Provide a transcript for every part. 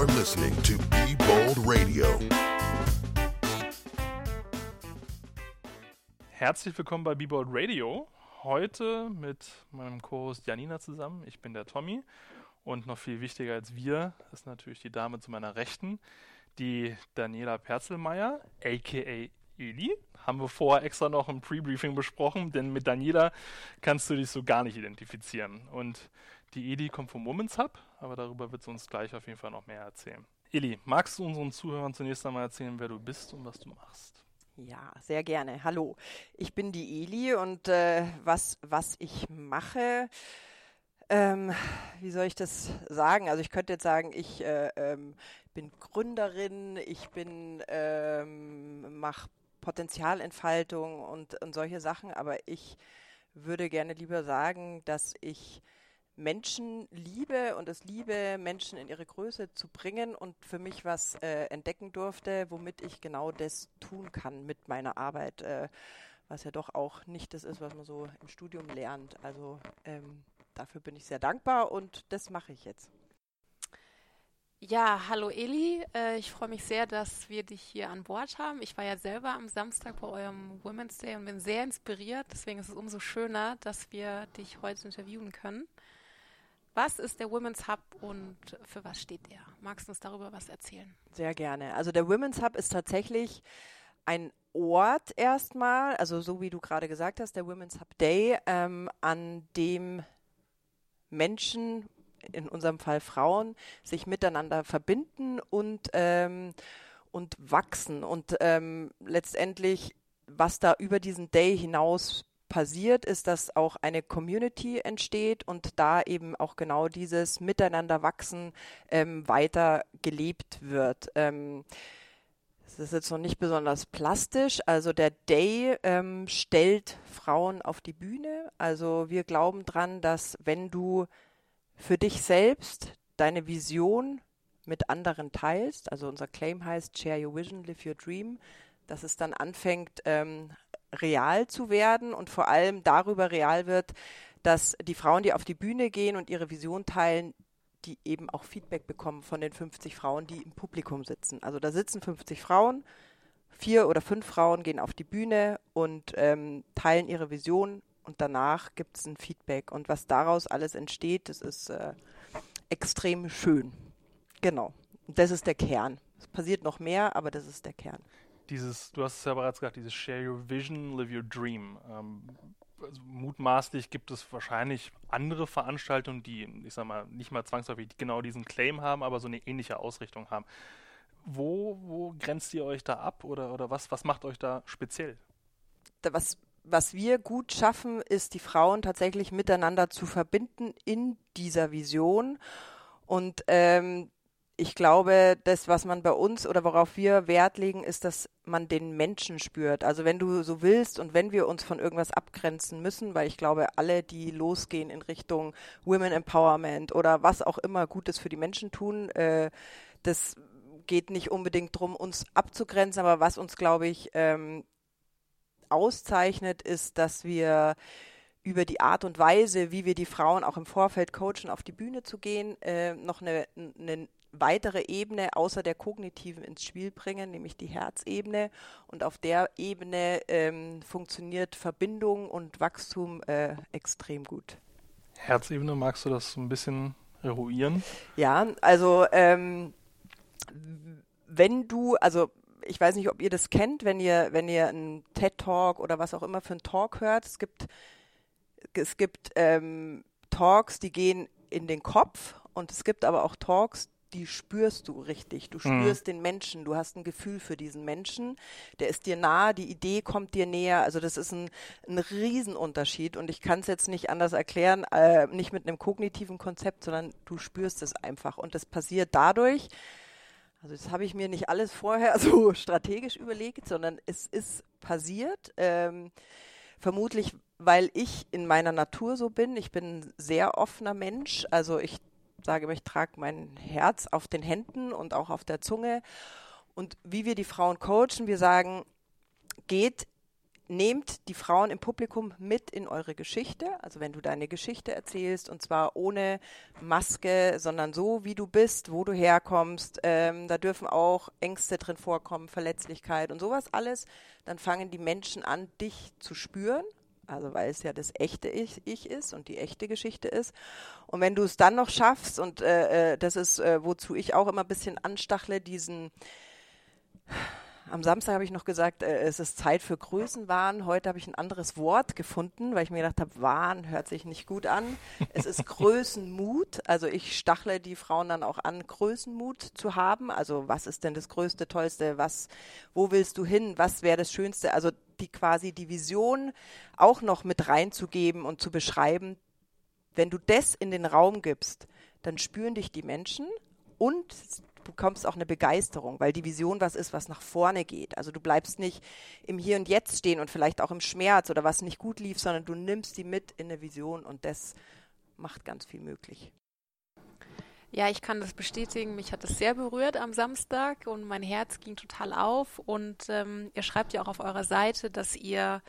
You're listening to Be Bold Radio. Herzlich willkommen bei Be Bold Radio. Heute mit meinem Co-Host Janina zusammen. Ich bin der Tommy. Und noch viel wichtiger als wir ist natürlich die Dame zu meiner Rechten, die Daniela Perzelmeier, aka Eli. Haben wir vorher extra noch im Pre-Briefing besprochen, denn mit Daniela kannst du dich so gar nicht identifizieren. Und die Eli kommt vom Women's Hub, aber darüber wird sie uns gleich auf jeden Fall noch mehr erzählen. Eli, magst du unseren Zuhörern zunächst einmal erzählen, wer du bist und was du machst? Ja, sehr gerne. Hallo, ich bin die Eli und äh, was, was ich mache, ähm, wie soll ich das sagen? Also ich könnte jetzt sagen, ich äh, ähm, bin Gründerin, ich bin ähm, mache Potenzialentfaltung und, und solche Sachen, aber ich würde gerne lieber sagen, dass ich Menschen liebe und es liebe, Menschen in ihre Größe zu bringen und für mich was äh, entdecken durfte, womit ich genau das tun kann mit meiner Arbeit, äh, was ja doch auch nicht das ist, was man so im Studium lernt. Also ähm, dafür bin ich sehr dankbar und das mache ich jetzt. Ja, hallo Eli. Äh, ich freue mich sehr, dass wir dich hier an Bord haben. Ich war ja selber am Samstag bei eurem Women's Day und bin sehr inspiriert. Deswegen ist es umso schöner, dass wir dich heute interviewen können. Was ist der Women's Hub und für was steht er? Magst du uns darüber was erzählen? Sehr gerne. Also der Women's Hub ist tatsächlich ein Ort erstmal, also so wie du gerade gesagt hast, der Women's Hub Day, ähm, an dem Menschen in unserem Fall Frauen, sich miteinander verbinden und, ähm, und wachsen. Und ähm, letztendlich, was da über diesen Day hinaus passiert, ist, dass auch eine Community entsteht und da eben auch genau dieses Miteinander wachsen ähm, weiter gelebt wird. Ähm, das ist jetzt noch nicht besonders plastisch. Also der Day ähm, stellt Frauen auf die Bühne. Also wir glauben dran, dass wenn du für dich selbst deine Vision mit anderen teilst. Also unser Claim heißt Share Your Vision, Live Your Dream, dass es dann anfängt, ähm, real zu werden und vor allem darüber real wird, dass die Frauen, die auf die Bühne gehen und ihre Vision teilen, die eben auch Feedback bekommen von den 50 Frauen, die im Publikum sitzen. Also da sitzen 50 Frauen, vier oder fünf Frauen gehen auf die Bühne und ähm, teilen ihre Vision und danach gibt es ein Feedback. Und was daraus alles entsteht, das ist äh, extrem schön. Genau. Das ist der Kern. Es passiert noch mehr, aber das ist der Kern. Dieses, du hast es ja bereits gesagt, dieses Share Your Vision, Live Your Dream. Ähm, also mutmaßlich gibt es wahrscheinlich andere Veranstaltungen, die, ich sag mal, nicht mal zwangsläufig genau diesen Claim haben, aber so eine ähnliche Ausrichtung haben. Wo, wo grenzt ihr euch da ab oder, oder was, was macht euch da speziell? was was wir gut schaffen, ist, die Frauen tatsächlich miteinander zu verbinden in dieser Vision. Und ähm, ich glaube, das, was man bei uns oder worauf wir Wert legen, ist, dass man den Menschen spürt. Also wenn du so willst und wenn wir uns von irgendwas abgrenzen müssen, weil ich glaube, alle, die losgehen in Richtung Women Empowerment oder was auch immer Gutes für die Menschen tun, äh, das geht nicht unbedingt darum, uns abzugrenzen, aber was uns, glaube ich, ähm, auszeichnet, ist, dass wir über die Art und Weise, wie wir die Frauen auch im Vorfeld coachen, auf die Bühne zu gehen, äh, noch eine, eine weitere Ebene außer der kognitiven ins Spiel bringen, nämlich die Herzebene. Und auf der Ebene ähm, funktioniert Verbindung und Wachstum äh, extrem gut. Herzebene, magst du das so ein bisschen eruieren? Ja, also ähm, wenn du, also ich weiß nicht, ob ihr das kennt, wenn ihr, wenn ihr einen TED-Talk oder was auch immer für einen Talk hört. Es gibt, es gibt ähm, Talks, die gehen in den Kopf und es gibt aber auch Talks, die spürst du richtig. Du mhm. spürst mhm. den Menschen, du hast ein Gefühl für diesen Menschen, der ist dir nahe, die Idee kommt dir näher. Also das ist ein, ein Riesenunterschied und ich kann es jetzt nicht anders erklären, äh, nicht mit einem kognitiven Konzept, sondern du spürst es einfach. Und das passiert dadurch, also das habe ich mir nicht alles vorher so strategisch überlegt, sondern es ist passiert. Ähm, vermutlich, weil ich in meiner Natur so bin. Ich bin ein sehr offener Mensch. Also ich sage immer, ich trage mein Herz auf den Händen und auch auf der Zunge. Und wie wir die Frauen coachen, wir sagen, geht nehmt die Frauen im Publikum mit in eure Geschichte. Also wenn du deine Geschichte erzählst und zwar ohne Maske, sondern so, wie du bist, wo du herkommst. Ähm, da dürfen auch Ängste drin vorkommen, Verletzlichkeit und sowas alles. Dann fangen die Menschen an, dich zu spüren. Also weil es ja das echte Ich, ich ist und die echte Geschichte ist. Und wenn du es dann noch schaffst, und äh, äh das ist, äh, wozu ich auch immer ein bisschen anstachle, diesen am Samstag habe ich noch gesagt, äh, es ist Zeit für Größenwahn. Heute habe ich ein anderes Wort gefunden, weil ich mir gedacht habe, Wahn hört sich nicht gut an. Es ist Größenmut. Also ich stachle die Frauen dann auch an, Größenmut zu haben. Also was ist denn das Größte, Tollste? Was, wo willst du hin? Was wäre das Schönste? Also die quasi die Vision auch noch mit reinzugeben und zu beschreiben. Wenn du das in den Raum gibst, dann spüren dich die Menschen und bekommst auch eine Begeisterung, weil die Vision was ist, was nach vorne geht. Also du bleibst nicht im Hier und Jetzt stehen und vielleicht auch im Schmerz oder was nicht gut lief, sondern du nimmst die mit in eine Vision und das macht ganz viel möglich. Ja, ich kann das bestätigen. Mich hat es sehr berührt am Samstag und mein Herz ging total auf. Und ähm, ihr schreibt ja auch auf eurer Seite, dass ihr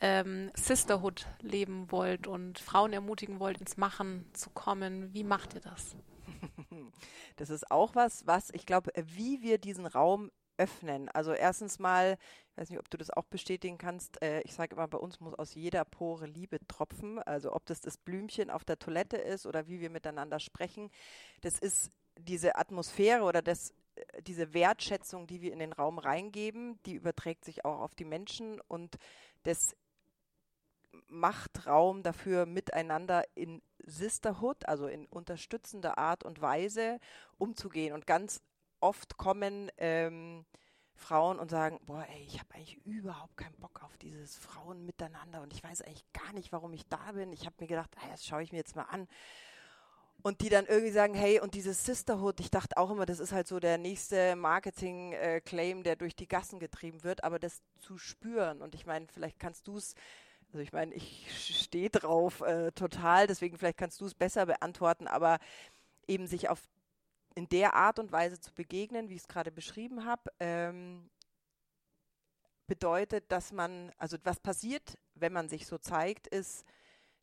ähm, Sisterhood leben wollt und Frauen ermutigen wollt, ins Machen zu kommen. Wie macht ihr das? Das ist auch was, was ich glaube, wie wir diesen Raum öffnen. Also erstens mal, ich weiß nicht, ob du das auch bestätigen kannst, äh, ich sage immer, bei uns muss aus jeder Pore Liebe tropfen. Also ob das das Blümchen auf der Toilette ist oder wie wir miteinander sprechen, das ist diese Atmosphäre oder das, äh, diese Wertschätzung, die wir in den Raum reingeben, die überträgt sich auch auf die Menschen und das macht Raum dafür, miteinander in Sisterhood, also in unterstützender Art und Weise umzugehen. Und ganz oft kommen ähm, Frauen und sagen, boah, ey, ich habe eigentlich überhaupt keinen Bock auf dieses Frauen miteinander und ich weiß eigentlich gar nicht, warum ich da bin. Ich habe mir gedacht, ah, das schaue ich mir jetzt mal an. Und die dann irgendwie sagen, hey, und dieses Sisterhood, ich dachte auch immer, das ist halt so der nächste Marketing-Claim, der durch die Gassen getrieben wird, aber das zu spüren. Und ich meine, vielleicht kannst du es also ich meine, ich stehe drauf äh, total, deswegen vielleicht kannst du es besser beantworten, aber eben sich auf in der Art und Weise zu begegnen, wie ich es gerade beschrieben habe, ähm, bedeutet, dass man, also was passiert, wenn man sich so zeigt, ist,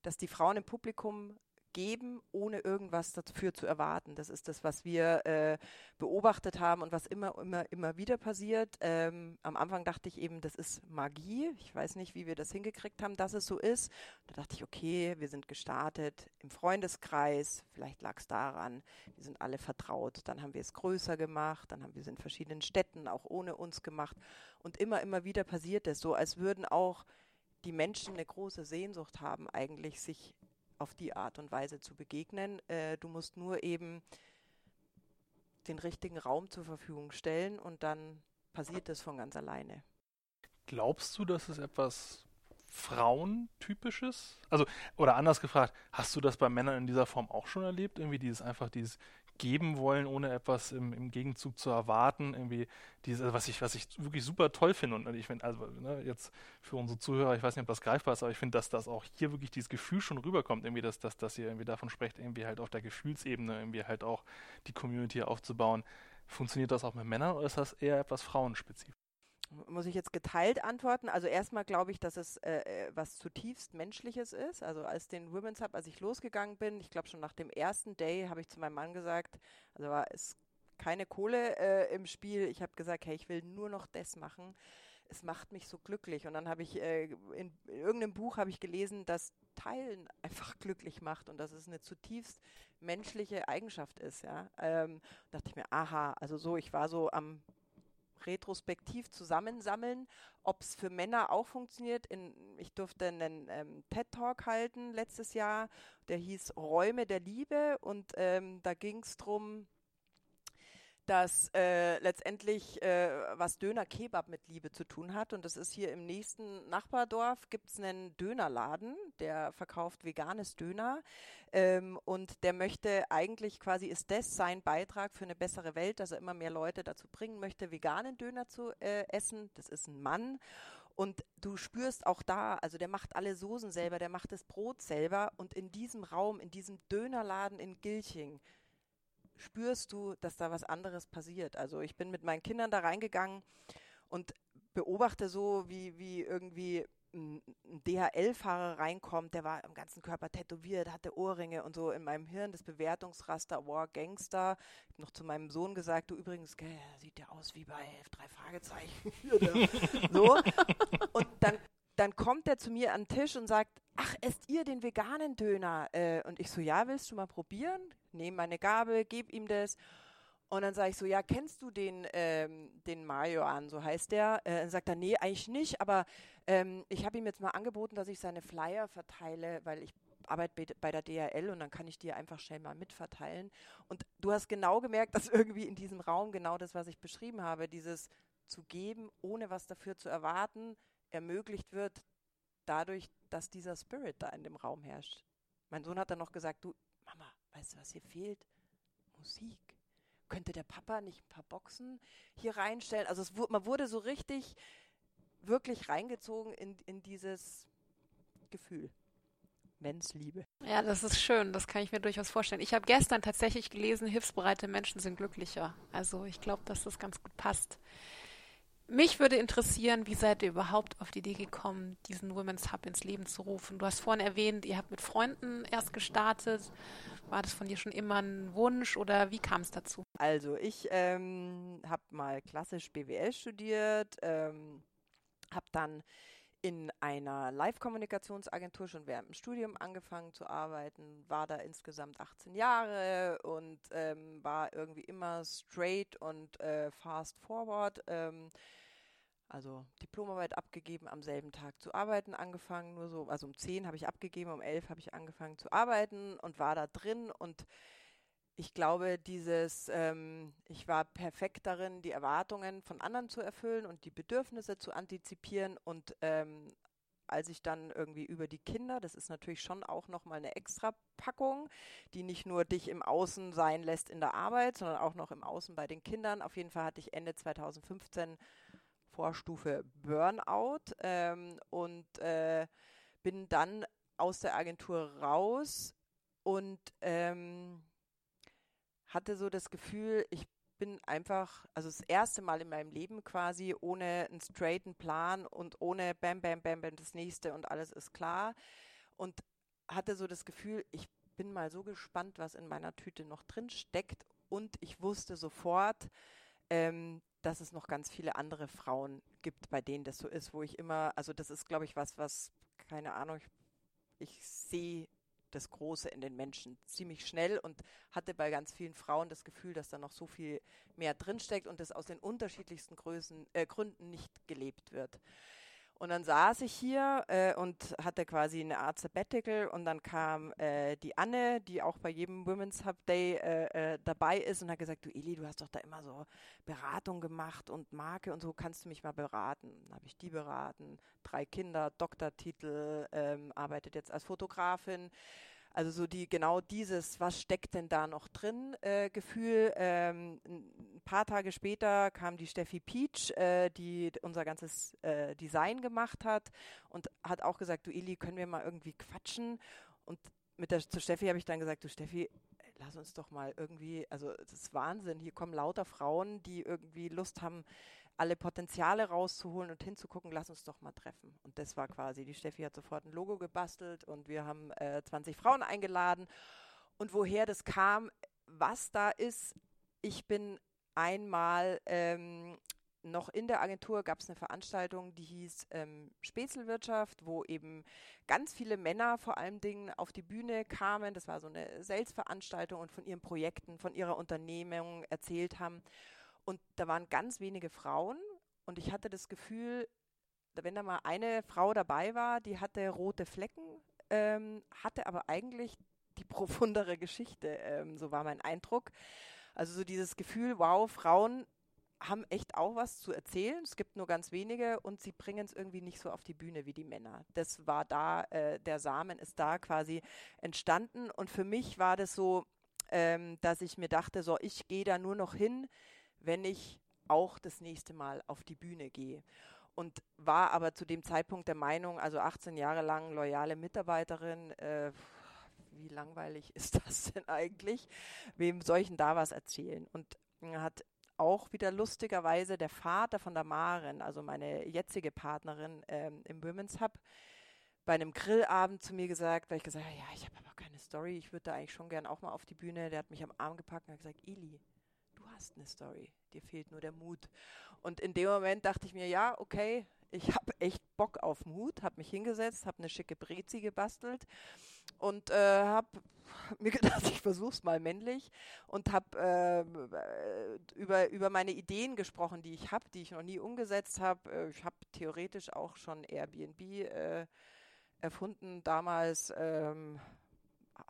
dass die Frauen im Publikum geben, ohne irgendwas dafür zu erwarten. Das ist das, was wir äh, beobachtet haben und was immer, immer, immer wieder passiert. Ähm, am Anfang dachte ich eben, das ist Magie. Ich weiß nicht, wie wir das hingekriegt haben, dass es so ist. Da dachte ich, okay, wir sind gestartet im Freundeskreis. Vielleicht lag es daran, wir sind alle vertraut. Dann haben wir es größer gemacht. Dann haben wir es in verschiedenen Städten auch ohne uns gemacht. Und immer, immer wieder passiert es so, als würden auch die Menschen eine große Sehnsucht haben, eigentlich sich auf die Art und Weise zu begegnen. Äh, du musst nur eben den richtigen Raum zur Verfügung stellen und dann passiert das von ganz alleine. Glaubst du, dass es etwas Frauentypisches? Also, oder anders gefragt, hast du das bei Männern in dieser Form auch schon erlebt? Irgendwie dieses einfach dieses geben wollen, ohne etwas im, im Gegenzug zu erwarten. Irgendwie diese, was ich, was ich wirklich super toll finde. Und ich finde, also ne, jetzt für unsere Zuhörer, ich weiß nicht, ob das greifbar ist, aber ich finde, dass das auch hier wirklich dieses Gefühl schon rüberkommt, irgendwie, dass, dass, dass ihr irgendwie davon sprecht, irgendwie halt auf der Gefühlsebene irgendwie halt auch die Community aufzubauen. Funktioniert das auch mit Männern oder ist das eher etwas frauenspezifisch? Muss ich jetzt geteilt antworten. Also erstmal glaube ich, dass es äh, äh, was zutiefst Menschliches ist. Also als den Women's Hub, als ich losgegangen bin, ich glaube schon nach dem ersten Day habe ich zu meinem Mann gesagt, also war es keine Kohle äh, im Spiel. Ich habe gesagt, hey, ich will nur noch das machen. Es macht mich so glücklich. Und dann habe ich äh, in, in, irgendeinem Buch habe ich gelesen, dass Teilen einfach glücklich macht und dass es eine zutiefst menschliche Eigenschaft ist. Ja, ähm, dachte ich mir, aha, also so, ich war so am retrospektiv zusammensammeln, ob es für Männer auch funktioniert. In, ich durfte einen ähm, TED-Talk halten letztes Jahr, der hieß Räume der Liebe und ähm, da ging es darum, dass äh, letztendlich äh, was Döner Kebab mit Liebe zu tun hat. Und das ist hier im nächsten Nachbardorf, gibt es einen Dönerladen, der verkauft veganes Döner. Ähm, und der möchte eigentlich quasi, ist das sein Beitrag für eine bessere Welt, dass er immer mehr Leute dazu bringen möchte, veganen Döner zu äh, essen. Das ist ein Mann. Und du spürst auch da, also der macht alle Soßen selber, der macht das Brot selber. Und in diesem Raum, in diesem Dönerladen in Gilching, spürst du, dass da was anderes passiert. Also ich bin mit meinen Kindern da reingegangen und beobachte so, wie, wie irgendwie ein DHL-Fahrer reinkommt, der war am ganzen Körper tätowiert, hatte Ohrringe und so in meinem Hirn das Bewertungsraster War Gangster. Ich habe noch zu meinem Sohn gesagt, du übrigens, gell, sieht ja aus wie bei drei Fragezeichen. so. Und dann, dann kommt er zu mir an den Tisch und sagt, ach, esst ihr den veganen Döner? Äh, und ich so, ja, willst du mal probieren? Nehme meine Gabel, gebe ihm das. Und dann sage ich so, ja, kennst du den, ähm, den Mario an, so heißt der? Äh, dann sagt er, nee, eigentlich nicht, aber ähm, ich habe ihm jetzt mal angeboten, dass ich seine Flyer verteile, weil ich arbeite bei der DHL und dann kann ich dir einfach schnell mal mitverteilen. Und du hast genau gemerkt, dass irgendwie in diesem Raum genau das, was ich beschrieben habe, dieses zu geben, ohne was dafür zu erwarten, ermöglicht wird dadurch, dass dieser Spirit da in dem Raum herrscht. Mein Sohn hat dann noch gesagt, du, Mama, weißt du, was hier fehlt? Musik könnte der Papa nicht ein paar Boxen hier reinstellen? Also es, man wurde so richtig, wirklich reingezogen in, in dieses Gefühl. Menschliebe. Ja, das ist schön, das kann ich mir durchaus vorstellen. Ich habe gestern tatsächlich gelesen, hilfsbereite Menschen sind glücklicher. Also ich glaube, dass das ganz gut passt. Mich würde interessieren, wie seid ihr überhaupt auf die Idee gekommen, diesen Women's Hub ins Leben zu rufen? Du hast vorhin erwähnt, ihr habt mit Freunden erst gestartet. War das von dir schon immer ein Wunsch oder wie kam es dazu? Also ich ähm, habe mal klassisch BWL studiert, ähm, habe dann in einer Live-Kommunikationsagentur schon während dem Studium angefangen zu arbeiten, war da insgesamt 18 Jahre und ähm, war irgendwie immer straight und äh, fast forward. Ähm, also Diplomarbeit abgegeben, am selben Tag zu arbeiten angefangen, nur so, also um 10 habe ich abgegeben, um 11 habe ich angefangen zu arbeiten und war da drin und ich glaube, dieses, ähm, ich war perfekt darin, die Erwartungen von anderen zu erfüllen und die Bedürfnisse zu antizipieren. Und ähm, als ich dann irgendwie über die Kinder, das ist natürlich schon auch nochmal eine extra Packung, die nicht nur dich im Außen sein lässt in der Arbeit, sondern auch noch im Außen bei den Kindern. Auf jeden Fall hatte ich Ende 2015 Vorstufe Burnout ähm, und äh, bin dann aus der Agentur raus und ähm, hatte so das Gefühl, ich bin einfach, also das erste Mal in meinem Leben quasi ohne einen straighten Plan und ohne Bam, Bam, Bam, Bam, das nächste und alles ist klar. Und hatte so das Gefühl, ich bin mal so gespannt, was in meiner Tüte noch drin steckt. Und ich wusste sofort, ähm, dass es noch ganz viele andere Frauen gibt, bei denen das so ist, wo ich immer, also das ist, glaube ich, was, was, keine Ahnung, ich, ich sehe das Große in den Menschen ziemlich schnell und hatte bei ganz vielen Frauen das Gefühl, dass da noch so viel mehr drinsteckt und das aus den unterschiedlichsten Größen, äh, Gründen nicht gelebt wird. Und dann saß ich hier äh, und hatte quasi eine Art Sabbatical und dann kam äh, die Anne, die auch bei jedem Women's Hub Day äh, äh dabei ist und hat gesagt, du Eli, du hast doch da immer so Beratung gemacht und Marke und so, kannst du mich mal beraten? Dann habe ich die beraten, drei Kinder, Doktortitel, ähm, arbeitet jetzt als Fotografin. Also so die genau dieses, was steckt denn da noch drin, äh, Gefühl. Ähm, ein paar Tage später kam die Steffi Peach, äh, die unser ganzes äh, Design gemacht hat und hat auch gesagt, du Eli, können wir mal irgendwie quatschen? Und mit der zu Steffi habe ich dann gesagt, du Steffi, lass uns doch mal irgendwie, also das ist Wahnsinn, hier kommen lauter Frauen, die irgendwie Lust haben, alle Potenziale rauszuholen und hinzugucken, lass uns doch mal treffen. Und das war quasi, die Steffi hat sofort ein Logo gebastelt und wir haben äh, 20 Frauen eingeladen. Und woher das kam, was da ist, ich bin einmal ähm, noch in der Agentur gab es eine Veranstaltung, die hieß ähm, Spätzelwirtschaft, wo eben ganz viele Männer vor allen Dingen auf die Bühne kamen. Das war so eine Sales-Veranstaltung und von ihren Projekten, von ihrer Unternehmung erzählt haben. Und da waren ganz wenige Frauen und ich hatte das Gefühl, wenn da mal eine Frau dabei war, die hatte rote Flecken, ähm, hatte aber eigentlich die profundere Geschichte, ähm, so war mein Eindruck. Also so dieses Gefühl, wow, Frauen haben echt auch was zu erzählen. Es gibt nur ganz wenige und sie bringen es irgendwie nicht so auf die Bühne wie die Männer. Das war da, äh, der Samen ist da quasi entstanden und für mich war das so, ähm, dass ich mir dachte, so, ich gehe da nur noch hin, wenn ich auch das nächste Mal auf die Bühne gehe. Und war aber zu dem Zeitpunkt der Meinung, also 18 Jahre lang loyale Mitarbeiterin, äh, wie langweilig ist das denn eigentlich? Wem soll ich denn da was erzählen? Und hat auch wieder lustigerweise der Vater von der Maren, also meine jetzige Partnerin ähm, im Women's Hub, bei einem Grillabend zu mir gesagt, weil ich gesagt habe, ja, ich habe aber keine Story, ich würde da eigentlich schon gern auch mal auf die Bühne. Der hat mich am Arm gepackt und hat gesagt, du hast eine Story, dir fehlt nur der Mut. Und in dem Moment dachte ich mir, ja, okay, ich habe echt Bock auf Mut, habe mich hingesetzt, habe eine schicke Brezi gebastelt und äh, habe mir gedacht, ich versuche es mal männlich und habe äh, über, über meine Ideen gesprochen, die ich habe, die ich noch nie umgesetzt habe. Äh, ich habe theoretisch auch schon Airbnb äh, erfunden damals. Ähm,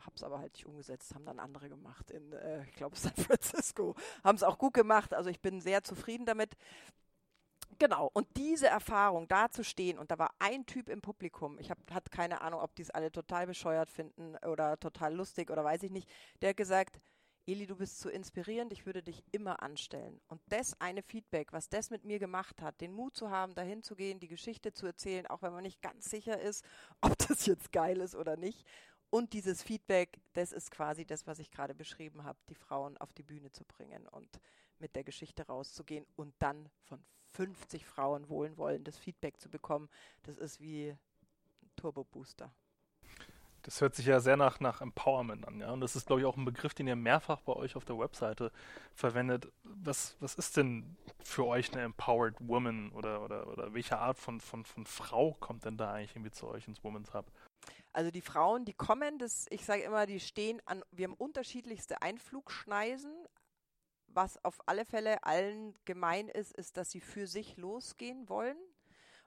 habe es aber halt nicht umgesetzt, haben dann andere gemacht in, äh, ich glaube, San Francisco. Haben es auch gut gemacht, also ich bin sehr zufrieden damit. Genau, und diese Erfahrung, da zu stehen, und da war ein Typ im Publikum, ich hatte keine Ahnung, ob die es alle total bescheuert finden oder total lustig oder weiß ich nicht, der hat gesagt, Eli, du bist so inspirierend, ich würde dich immer anstellen. Und das eine Feedback, was das mit mir gemacht hat, den Mut zu haben, dahin zu gehen, die Geschichte zu erzählen, auch wenn man nicht ganz sicher ist, ob das jetzt geil ist oder nicht. Und dieses Feedback, das ist quasi das, was ich gerade beschrieben habe, die Frauen auf die Bühne zu bringen und mit der Geschichte rauszugehen und dann von 50 Frauen wohlwollendes Feedback zu bekommen. Das ist wie ein Turbo Booster. Das hört sich ja sehr nach, nach Empowerment an, ja. Und das ist, glaube ich, auch ein Begriff, den ihr mehrfach bei euch auf der Webseite verwendet. Was, was ist denn für euch eine Empowered Woman oder, oder, oder welche Art von, von, von Frau kommt denn da eigentlich irgendwie zu euch ins Women's Hub? Also die Frauen, die kommen, das, ich sage immer, die stehen an, wir haben unterschiedlichste Einflugschneisen. Was auf alle Fälle allen gemein ist, ist, dass sie für sich losgehen wollen.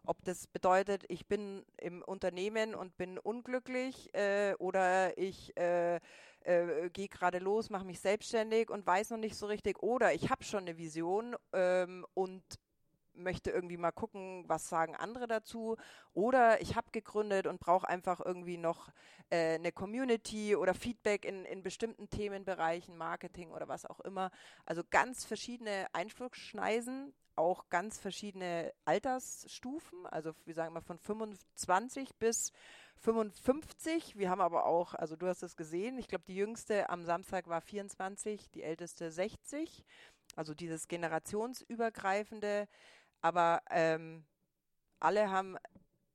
Ob das bedeutet, ich bin im Unternehmen und bin unglücklich äh, oder ich äh, äh, gehe gerade los, mache mich selbstständig und weiß noch nicht so richtig oder ich habe schon eine Vision ähm, und möchte irgendwie mal gucken, was sagen andere dazu. Oder ich habe gegründet und brauche einfach irgendwie noch äh, eine Community oder Feedback in, in bestimmten Themenbereichen, Marketing oder was auch immer. Also ganz verschiedene Einflussschneisen, auch ganz verschiedene Altersstufen. Also wir sagen mal von 25 bis 55. Wir haben aber auch, also du hast es gesehen, ich glaube, die jüngste am Samstag war 24, die älteste 60. Also dieses generationsübergreifende aber ähm, alle haben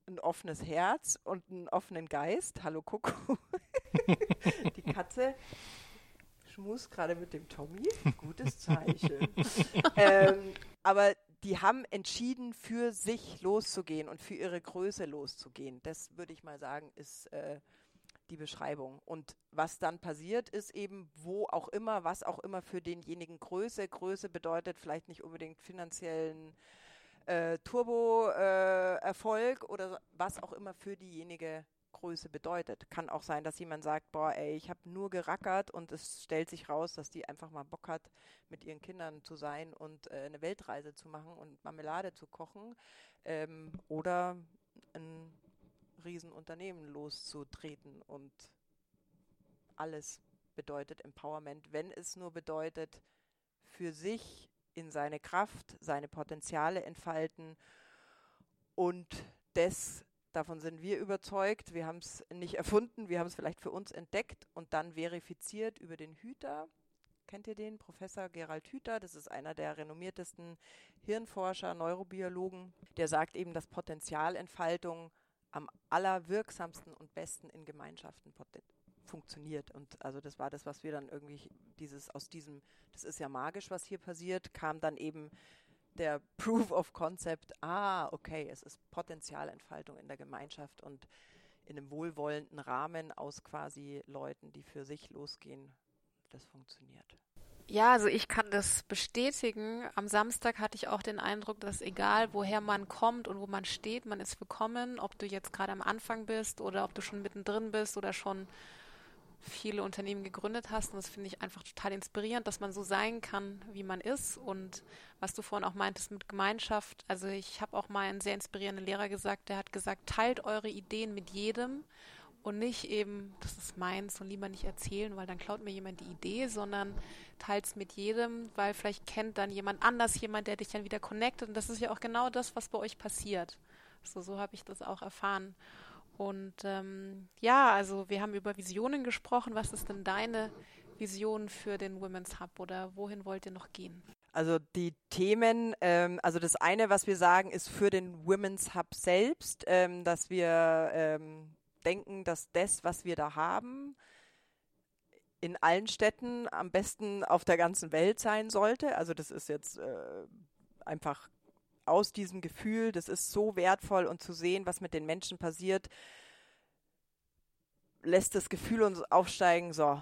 ein offenes Herz und einen offenen Geist. Hallo Kuckuck. Die Katze schmust gerade mit dem Tommy. Gutes Zeichen. ähm, aber die haben entschieden, für sich loszugehen und für ihre Größe loszugehen. Das würde ich mal sagen, ist äh, die Beschreibung. Und was dann passiert, ist eben, wo auch immer, was auch immer für denjenigen Größe. Größe bedeutet vielleicht nicht unbedingt finanziellen äh, Turbo-Erfolg äh, oder was auch immer für diejenige Größe bedeutet. Kann auch sein, dass jemand sagt, boah, ey, ich habe nur gerackert und es stellt sich raus, dass die einfach mal Bock hat, mit ihren Kindern zu sein und äh, eine Weltreise zu machen und Marmelade zu kochen ähm, oder ein Riesenunternehmen loszutreten und alles bedeutet Empowerment, wenn es nur bedeutet, für sich in seine Kraft, seine Potenziale entfalten. Und das, davon sind wir überzeugt. Wir haben es nicht erfunden, wir haben es vielleicht für uns entdeckt und dann verifiziert über den Hüter. Kennt ihr den? Professor Gerald Hüther, das ist einer der renommiertesten Hirnforscher, Neurobiologen. Der sagt eben, dass Potenzialentfaltung am allerwirksamsten und besten in Gemeinschaften funktioniert. Und also das war das, was wir dann irgendwie dieses aus diesem, das ist ja magisch, was hier passiert, kam dann eben der Proof of Concept, ah, okay, es ist Potenzialentfaltung in der Gemeinschaft und in einem wohlwollenden Rahmen aus quasi Leuten, die für sich losgehen, das funktioniert. Ja, also ich kann das bestätigen. Am Samstag hatte ich auch den Eindruck, dass egal woher man kommt und wo man steht, man ist willkommen, ob du jetzt gerade am Anfang bist oder ob du schon mittendrin bist oder schon viele Unternehmen gegründet hast. Und das finde ich einfach total inspirierend, dass man so sein kann, wie man ist. Und was du vorhin auch meintest mit Gemeinschaft. Also ich habe auch mal einen sehr inspirierenden Lehrer gesagt, der hat gesagt, teilt eure Ideen mit jedem und nicht eben, das ist meins und lieber nicht erzählen, weil dann klaut mir jemand die Idee, sondern teilt es mit jedem, weil vielleicht kennt dann jemand anders jemand, der dich dann wieder connectet. Und das ist ja auch genau das, was bei euch passiert. So, so habe ich das auch erfahren. Und ähm, ja, also wir haben über Visionen gesprochen. Was ist denn deine Vision für den Women's Hub oder wohin wollt ihr noch gehen? Also die Themen, ähm, also das eine, was wir sagen, ist für den Women's Hub selbst, ähm, dass wir ähm, denken, dass das, was wir da haben, in allen Städten am besten auf der ganzen Welt sein sollte. Also das ist jetzt äh, einfach aus diesem Gefühl, das ist so wertvoll und zu sehen, was mit den Menschen passiert, lässt das Gefühl uns aufsteigen, so,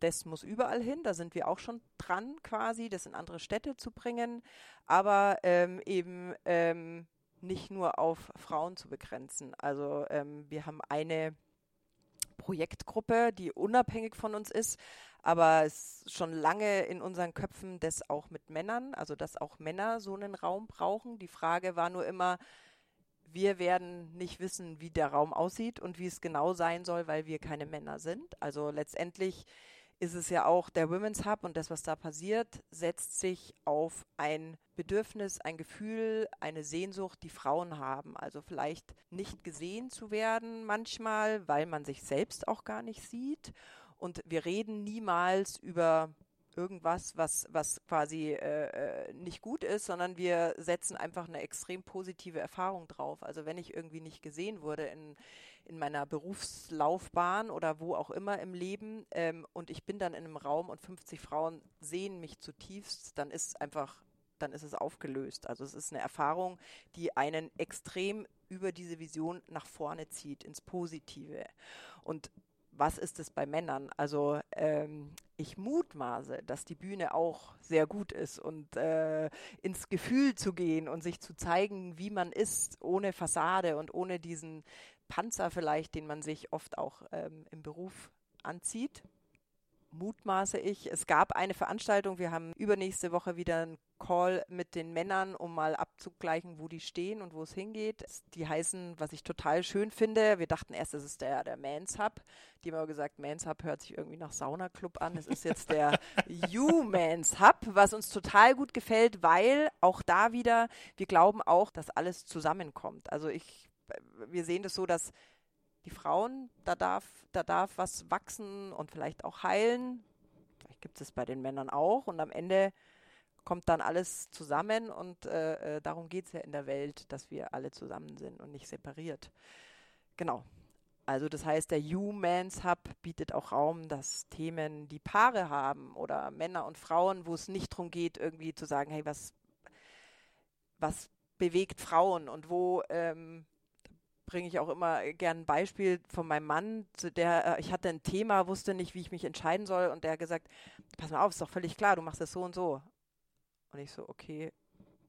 das muss überall hin, da sind wir auch schon dran quasi, das in andere Städte zu bringen, aber ähm, eben ähm, nicht nur auf Frauen zu begrenzen. Also ähm, wir haben eine Projektgruppe, die unabhängig von uns ist, aber es ist schon lange in unseren Köpfen, das auch mit Männern, also dass auch Männer so einen Raum brauchen. Die Frage war nur immer, wir werden nicht wissen, wie der Raum aussieht und wie es genau sein soll, weil wir keine Männer sind. Also letztendlich ist es ja auch der Women's Hub und das, was da passiert, setzt sich auf ein Bedürfnis, ein Gefühl, eine Sehnsucht, die Frauen haben. Also vielleicht nicht gesehen zu werden manchmal, weil man sich selbst auch gar nicht sieht. Und wir reden niemals über irgendwas, was, was quasi äh, äh, nicht gut ist, sondern wir setzen einfach eine extrem positive Erfahrung drauf. Also wenn ich irgendwie nicht gesehen wurde in, in meiner Berufslaufbahn oder wo auch immer im Leben ähm, und ich bin dann in einem Raum und 50 Frauen sehen mich zutiefst, dann ist einfach, dann ist es aufgelöst. Also es ist eine Erfahrung, die einen extrem über diese Vision nach vorne zieht, ins Positive. Und was ist es bei Männern? Also ähm, ich mutmaße, dass die Bühne auch sehr gut ist und äh, ins Gefühl zu gehen und sich zu zeigen, wie man ist, ohne Fassade und ohne diesen Panzer vielleicht, den man sich oft auch ähm, im Beruf anzieht mutmaße ich. Es gab eine Veranstaltung, wir haben übernächste Woche wieder einen Call mit den Männern, um mal abzugleichen, wo die stehen und wo es hingeht. Die heißen, was ich total schön finde, wir dachten erst, das ist der, der Mans Hub. Die haben aber gesagt, Mans Hub hört sich irgendwie nach Saunaclub an. Es ist jetzt der You Mans Hub, was uns total gut gefällt, weil auch da wieder, wir glauben auch, dass alles zusammenkommt. Also ich, wir sehen das so, dass die Frauen, da darf, da darf was wachsen und vielleicht auch heilen. Vielleicht gibt es bei den Männern auch. Und am Ende kommt dann alles zusammen und äh, äh darum geht es ja in der Welt, dass wir alle zusammen sind und nicht separiert. Genau. Also das heißt, der Humans Hub bietet auch Raum, dass Themen, die Paare haben oder Männer und Frauen, wo es nicht darum geht, irgendwie zu sagen, hey, was, was bewegt Frauen und wo ähm, bringe ich auch immer gern ein Beispiel von meinem Mann, zu der äh, ich hatte ein Thema, wusste nicht, wie ich mich entscheiden soll und der hat gesagt, pass mal auf, ist doch völlig klar, du machst das so und so. Und ich so, okay,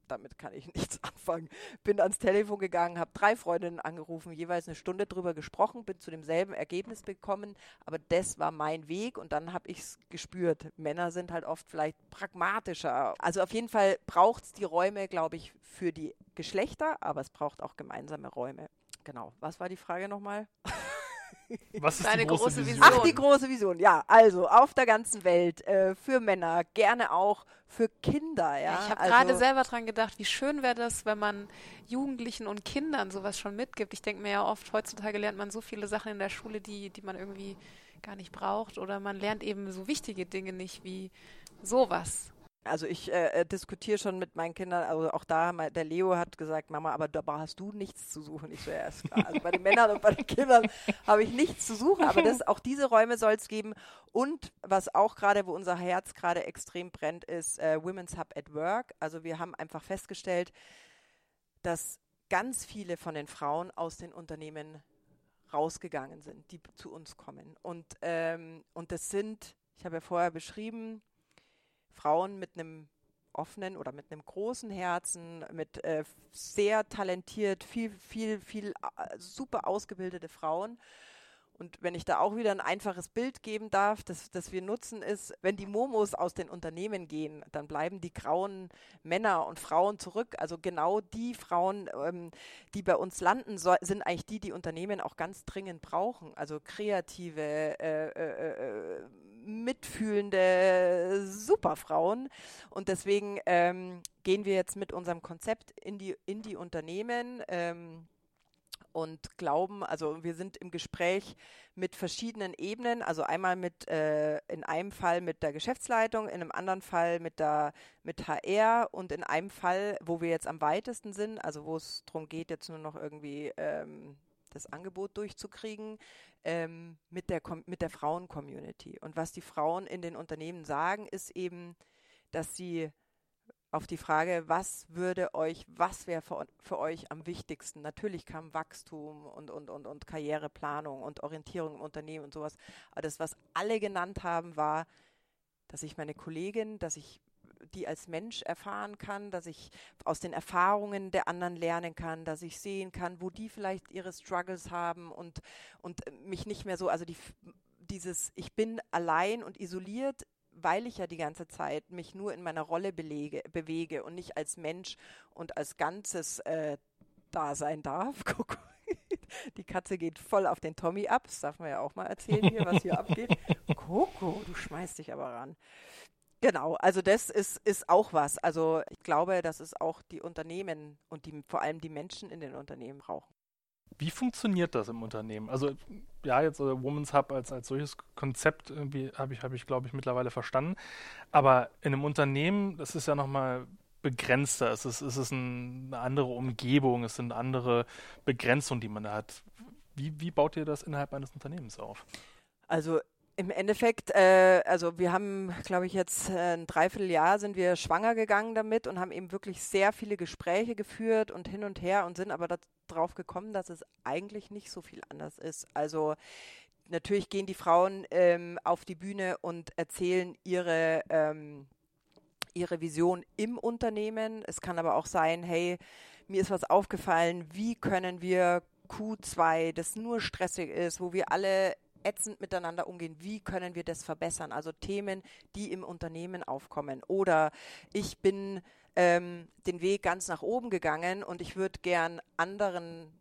damit kann ich nichts anfangen. Bin ans Telefon gegangen, habe drei Freundinnen angerufen, jeweils eine Stunde drüber gesprochen, bin zu demselben Ergebnis gekommen, aber das war mein Weg und dann habe ich es gespürt. Männer sind halt oft vielleicht pragmatischer. Also auf jeden Fall braucht es die Räume, glaube ich, für die Geschlechter, aber es braucht auch gemeinsame Räume. Genau. Was war die Frage nochmal? Was ist Deine die große, große Vision? Vision? Ach, die große Vision. Ja, also auf der ganzen Welt, äh, für Männer, gerne auch für Kinder. Ja? ich habe also, gerade selber dran gedacht, wie schön wäre das, wenn man Jugendlichen und Kindern sowas schon mitgibt. Ich denke mir ja oft, heutzutage lernt man so viele Sachen in der Schule, die, die man irgendwie gar nicht braucht. Oder man lernt eben so wichtige Dinge nicht wie sowas. Also ich äh, äh, diskutiere schon mit meinen Kindern, also auch da, mein, der Leo hat gesagt, Mama, aber da hast du nichts zu suchen. Ich so, ja, ist klar. Also bei den Männern und bei den Kindern habe ich nichts zu suchen, aber das, auch diese Räume soll es geben. Und was auch gerade, wo unser Herz gerade extrem brennt, ist äh, Women's Hub at Work. Also wir haben einfach festgestellt, dass ganz viele von den Frauen aus den Unternehmen rausgegangen sind, die zu uns kommen. Und, ähm, und das sind, ich habe ja vorher beschrieben, Frauen mit einem offenen oder mit einem großen Herzen, mit äh, sehr talentiert, viel, viel, viel äh, super ausgebildete Frauen. Und wenn ich da auch wieder ein einfaches Bild geben darf, das, das wir nutzen, ist, wenn die Momos aus den Unternehmen gehen, dann bleiben die grauen Männer und Frauen zurück. Also genau die Frauen, ähm, die bei uns landen, so, sind eigentlich die, die Unternehmen auch ganz dringend brauchen. Also kreative, äh, äh, äh mitfühlende Superfrauen. Und deswegen ähm, gehen wir jetzt mit unserem Konzept in die, in die Unternehmen. Ähm, und glauben, also wir sind im Gespräch mit verschiedenen Ebenen, also einmal mit äh, in einem Fall mit der Geschäftsleitung, in einem anderen Fall mit der mit HR und in einem Fall, wo wir jetzt am weitesten sind, also wo es darum geht, jetzt nur noch irgendwie ähm, das Angebot durchzukriegen, ähm, mit der mit der Frauen-Community. Und was die Frauen in den Unternehmen sagen, ist eben, dass sie auf die Frage, was würde euch, was wäre für, für, euch am wichtigsten? Natürlich kam Wachstum und, und, und, und Karriereplanung und Orientierung im Unternehmen und sowas. Aber das, was alle genannt haben, war, dass ich meine Kollegin, dass ich die als Mensch erfahren kann, dass ich aus den Erfahrungen der anderen lernen kann, dass ich sehen kann, wo die vielleicht ihre Struggles haben und, und mich nicht mehr so, also die, dieses, ich bin allein und isoliert weil ich ja die ganze Zeit mich nur in meiner Rolle belege, bewege und nicht als Mensch und als Ganzes äh, da sein darf. Guck, die Katze geht voll auf den Tommy ab. Das darf man ja auch mal erzählen hier, was hier abgeht. Coco, du schmeißt dich aber ran. Genau, also das ist, ist auch was. Also ich glaube, dass es auch die Unternehmen und die, vor allem die Menschen in den Unternehmen brauchen. Wie funktioniert das im Unternehmen? Also ja, jetzt äh, Women's Hub als, als solches Konzept irgendwie habe ich, hab ich glaube ich, mittlerweile verstanden. Aber in einem Unternehmen, das ist ja nochmal begrenzter. Es ist, es ist ein, eine andere Umgebung, es sind andere Begrenzungen, die man da hat. Wie, wie baut ihr das innerhalb eines Unternehmens auf? Also im Endeffekt, äh, also wir haben, glaube ich, jetzt äh, ein Dreivierteljahr sind wir schwanger gegangen damit und haben eben wirklich sehr viele Gespräche geführt und hin und her und sind aber darauf gekommen, dass es eigentlich nicht so viel anders ist. Also natürlich gehen die Frauen ähm, auf die Bühne und erzählen ihre ähm, ihre Vision im Unternehmen. Es kann aber auch sein, hey, mir ist was aufgefallen, wie können wir Q2, das nur stressig ist, wo wir alle ätzend miteinander umgehen. Wie können wir das verbessern? Also Themen, die im Unternehmen aufkommen. Oder ich bin ähm, den Weg ganz nach oben gegangen und ich würde gern anderen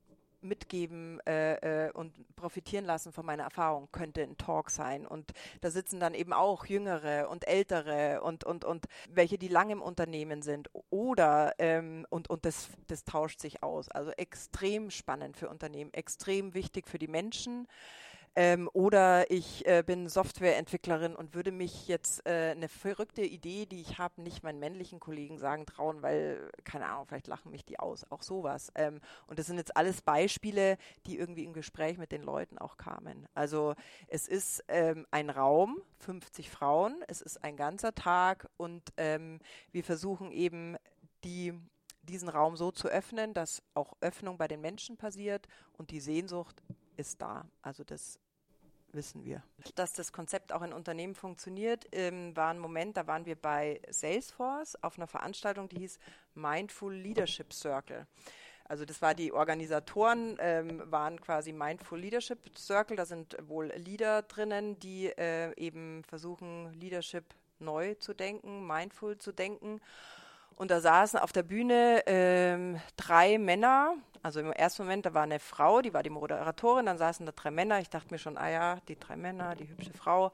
mitgeben äh, äh, und profitieren lassen von meiner Erfahrung, könnte ein Talk sein. Und da sitzen dann eben auch Jüngere und Ältere und, und, und welche, die lange im Unternehmen sind. Oder, ähm, und, und das, das tauscht sich aus. Also extrem spannend für Unternehmen, extrem wichtig für die Menschen. Ähm, oder ich äh, bin Softwareentwicklerin und würde mich jetzt äh, eine verrückte Idee, die ich habe, nicht meinen männlichen Kollegen sagen trauen, weil, keine Ahnung, vielleicht lachen mich die aus. Auch sowas. Ähm, und das sind jetzt alles Beispiele, die irgendwie im Gespräch mit den Leuten auch kamen. Also es ist ähm, ein Raum, 50 Frauen, es ist ein ganzer Tag und ähm, wir versuchen eben die diesen Raum so zu öffnen, dass auch Öffnung bei den Menschen passiert und die Sehnsucht ist da. Also das wissen wir. Dass das Konzept auch in Unternehmen funktioniert, ähm, war ein Moment, da waren wir bei Salesforce auf einer Veranstaltung, die hieß Mindful Leadership Circle. Also das war die Organisatoren, ähm, waren quasi Mindful Leadership Circle, da sind wohl Leader drinnen, die äh, eben versuchen, Leadership neu zu denken, mindful zu denken. Und da saßen auf der Bühne ähm, drei Männer. Also im ersten Moment, da war eine Frau, die war die Moderatorin, dann saßen da drei Männer. Ich dachte mir schon, ah ja, die drei Männer, die hübsche Frau.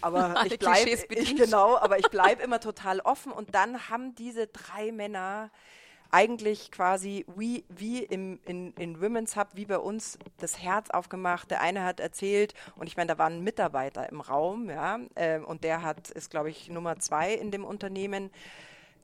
Aber ich bleibe genau, aber ich bleibe immer total offen. Und dann haben diese drei Männer eigentlich quasi wie, wie im, in, in Women's Hub, wie bei uns, das Herz aufgemacht. Der eine hat erzählt, und ich meine, da waren Mitarbeiter im Raum, ja, äh, und der hat, ist, glaube ich, Nummer zwei in dem Unternehmen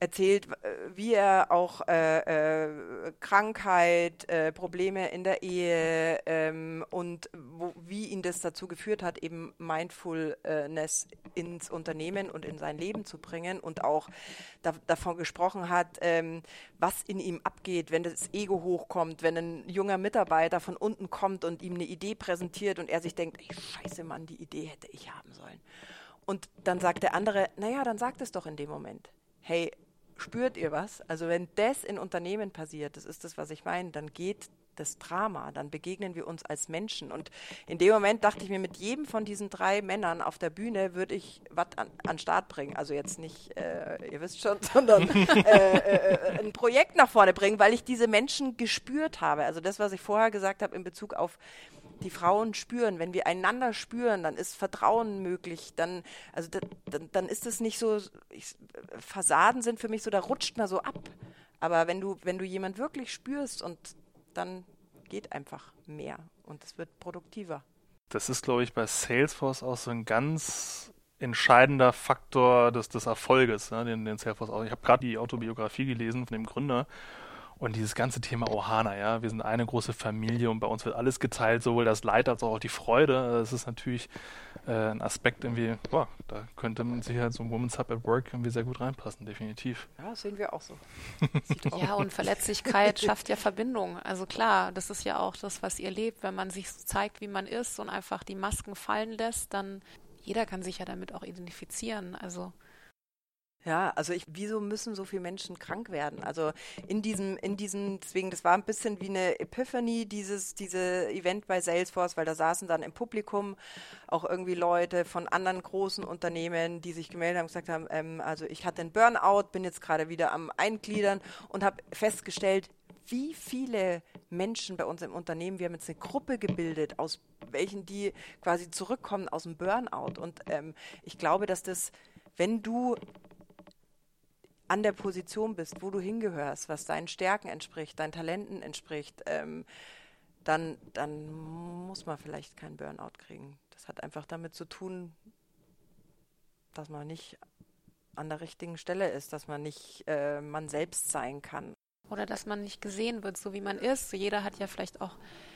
erzählt, wie er auch äh, äh, Krankheit, äh, Probleme in der Ehe ähm, und wo, wie ihn das dazu geführt hat, eben Mindfulness ins Unternehmen und in sein Leben zu bringen und auch da, davon gesprochen hat, ähm, was in ihm abgeht, wenn das Ego hochkommt, wenn ein junger Mitarbeiter von unten kommt und ihm eine Idee präsentiert und er sich denkt, ey, scheiße Mann, die Idee hätte ich haben sollen. Und dann sagt der andere, naja, dann sagt es doch in dem Moment. Hey, spürt ihr was? Also wenn das in Unternehmen passiert, das ist das, was ich meine, dann geht das Drama, dann begegnen wir uns als Menschen. Und in dem Moment dachte ich mir, mit jedem von diesen drei Männern auf der Bühne würde ich was an, an Start bringen. Also jetzt nicht, äh, ihr wisst schon, sondern äh, äh, ein Projekt nach vorne bringen, weil ich diese Menschen gespürt habe. Also das, was ich vorher gesagt habe in Bezug auf die Frauen spüren. Wenn wir einander spüren, dann ist Vertrauen möglich. Dann, also da, dann, dann ist es nicht so, ich, Fassaden sind für mich so, da rutscht man so ab. Aber wenn du, wenn du jemand wirklich spürst und dann geht einfach mehr und es wird produktiver. Das ist, glaube ich, bei Salesforce auch so ein ganz entscheidender Faktor des, des Erfolges, ne, den, den Salesforce auch. Ich habe gerade die Autobiografie gelesen von dem Gründer und dieses ganze Thema Ohana, ja, wir sind eine große Familie und bei uns wird alles geteilt, sowohl das Leid als auch die Freude. Das ist natürlich äh, ein Aspekt irgendwie, boah, da könnte man sicher so ein Women's Hub at Work irgendwie sehr gut reinpassen, definitiv. Ja, sehen wir auch so. ja, und Verletzlichkeit schafft ja Verbindung. Also klar, das ist ja auch das, was ihr lebt. Wenn man sich so zeigt, wie man ist und einfach die Masken fallen lässt, dann jeder kann sich ja damit auch identifizieren. Also ja, also ich, wieso müssen so viele Menschen krank werden? Also in diesem, in diesem, deswegen, das war ein bisschen wie eine Epiphany, dieses, diese Event bei Salesforce, weil da saßen dann im Publikum auch irgendwie Leute von anderen großen Unternehmen, die sich gemeldet haben und gesagt haben, ähm, also ich hatte einen Burnout, bin jetzt gerade wieder am Eingliedern und habe festgestellt, wie viele Menschen bei uns im Unternehmen, wir haben jetzt eine Gruppe gebildet, aus welchen die quasi zurückkommen aus dem Burnout. Und ähm, ich glaube, dass das, wenn du an der Position bist, wo du hingehörst, was deinen Stärken entspricht, deinen Talenten entspricht, ähm, dann, dann muss man vielleicht keinen Burnout kriegen. Das hat einfach damit zu tun, dass man nicht an der richtigen Stelle ist, dass man nicht äh, man selbst sein kann. Oder dass man nicht gesehen wird, so wie man ist. Jeder hat ja vielleicht auch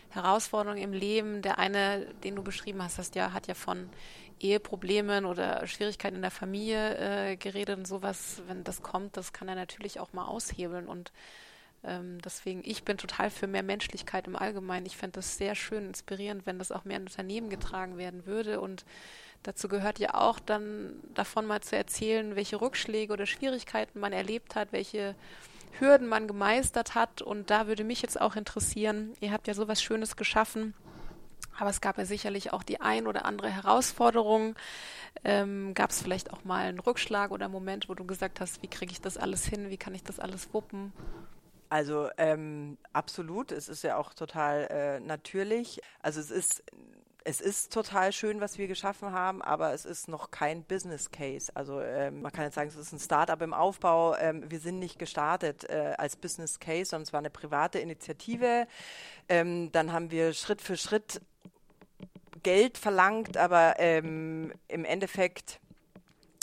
Herausforderungen im Leben. Der eine, den du beschrieben hast, hast ja, hat ja von Eheproblemen oder Schwierigkeiten in der Familie äh, geredet und sowas, wenn das kommt, das kann er natürlich auch mal aushebeln und ähm, deswegen, ich bin total für mehr Menschlichkeit im Allgemeinen. Ich fände das sehr schön, inspirierend, wenn das auch mehr in Unternehmen getragen werden würde und dazu gehört ja auch dann davon mal zu erzählen, welche Rückschläge oder Schwierigkeiten man erlebt hat, welche Hürden man gemeistert hat und da würde mich jetzt auch interessieren, ihr habt ja sowas Schönes geschaffen, aber es gab ja sicherlich auch die ein oder andere Herausforderung. Ähm, gab es vielleicht auch mal einen Rückschlag oder einen Moment, wo du gesagt hast, wie kriege ich das alles hin, wie kann ich das alles wuppen? Also ähm, absolut, es ist ja auch total äh, natürlich. Also es ist es ist total schön, was wir geschaffen haben, aber es ist noch kein Business Case. Also ähm, man kann jetzt sagen, es ist ein Startup im Aufbau. Ähm, wir sind nicht gestartet äh, als Business Case, sondern es war eine private Initiative. Ähm, dann haben wir Schritt für Schritt Geld verlangt, aber ähm, im Endeffekt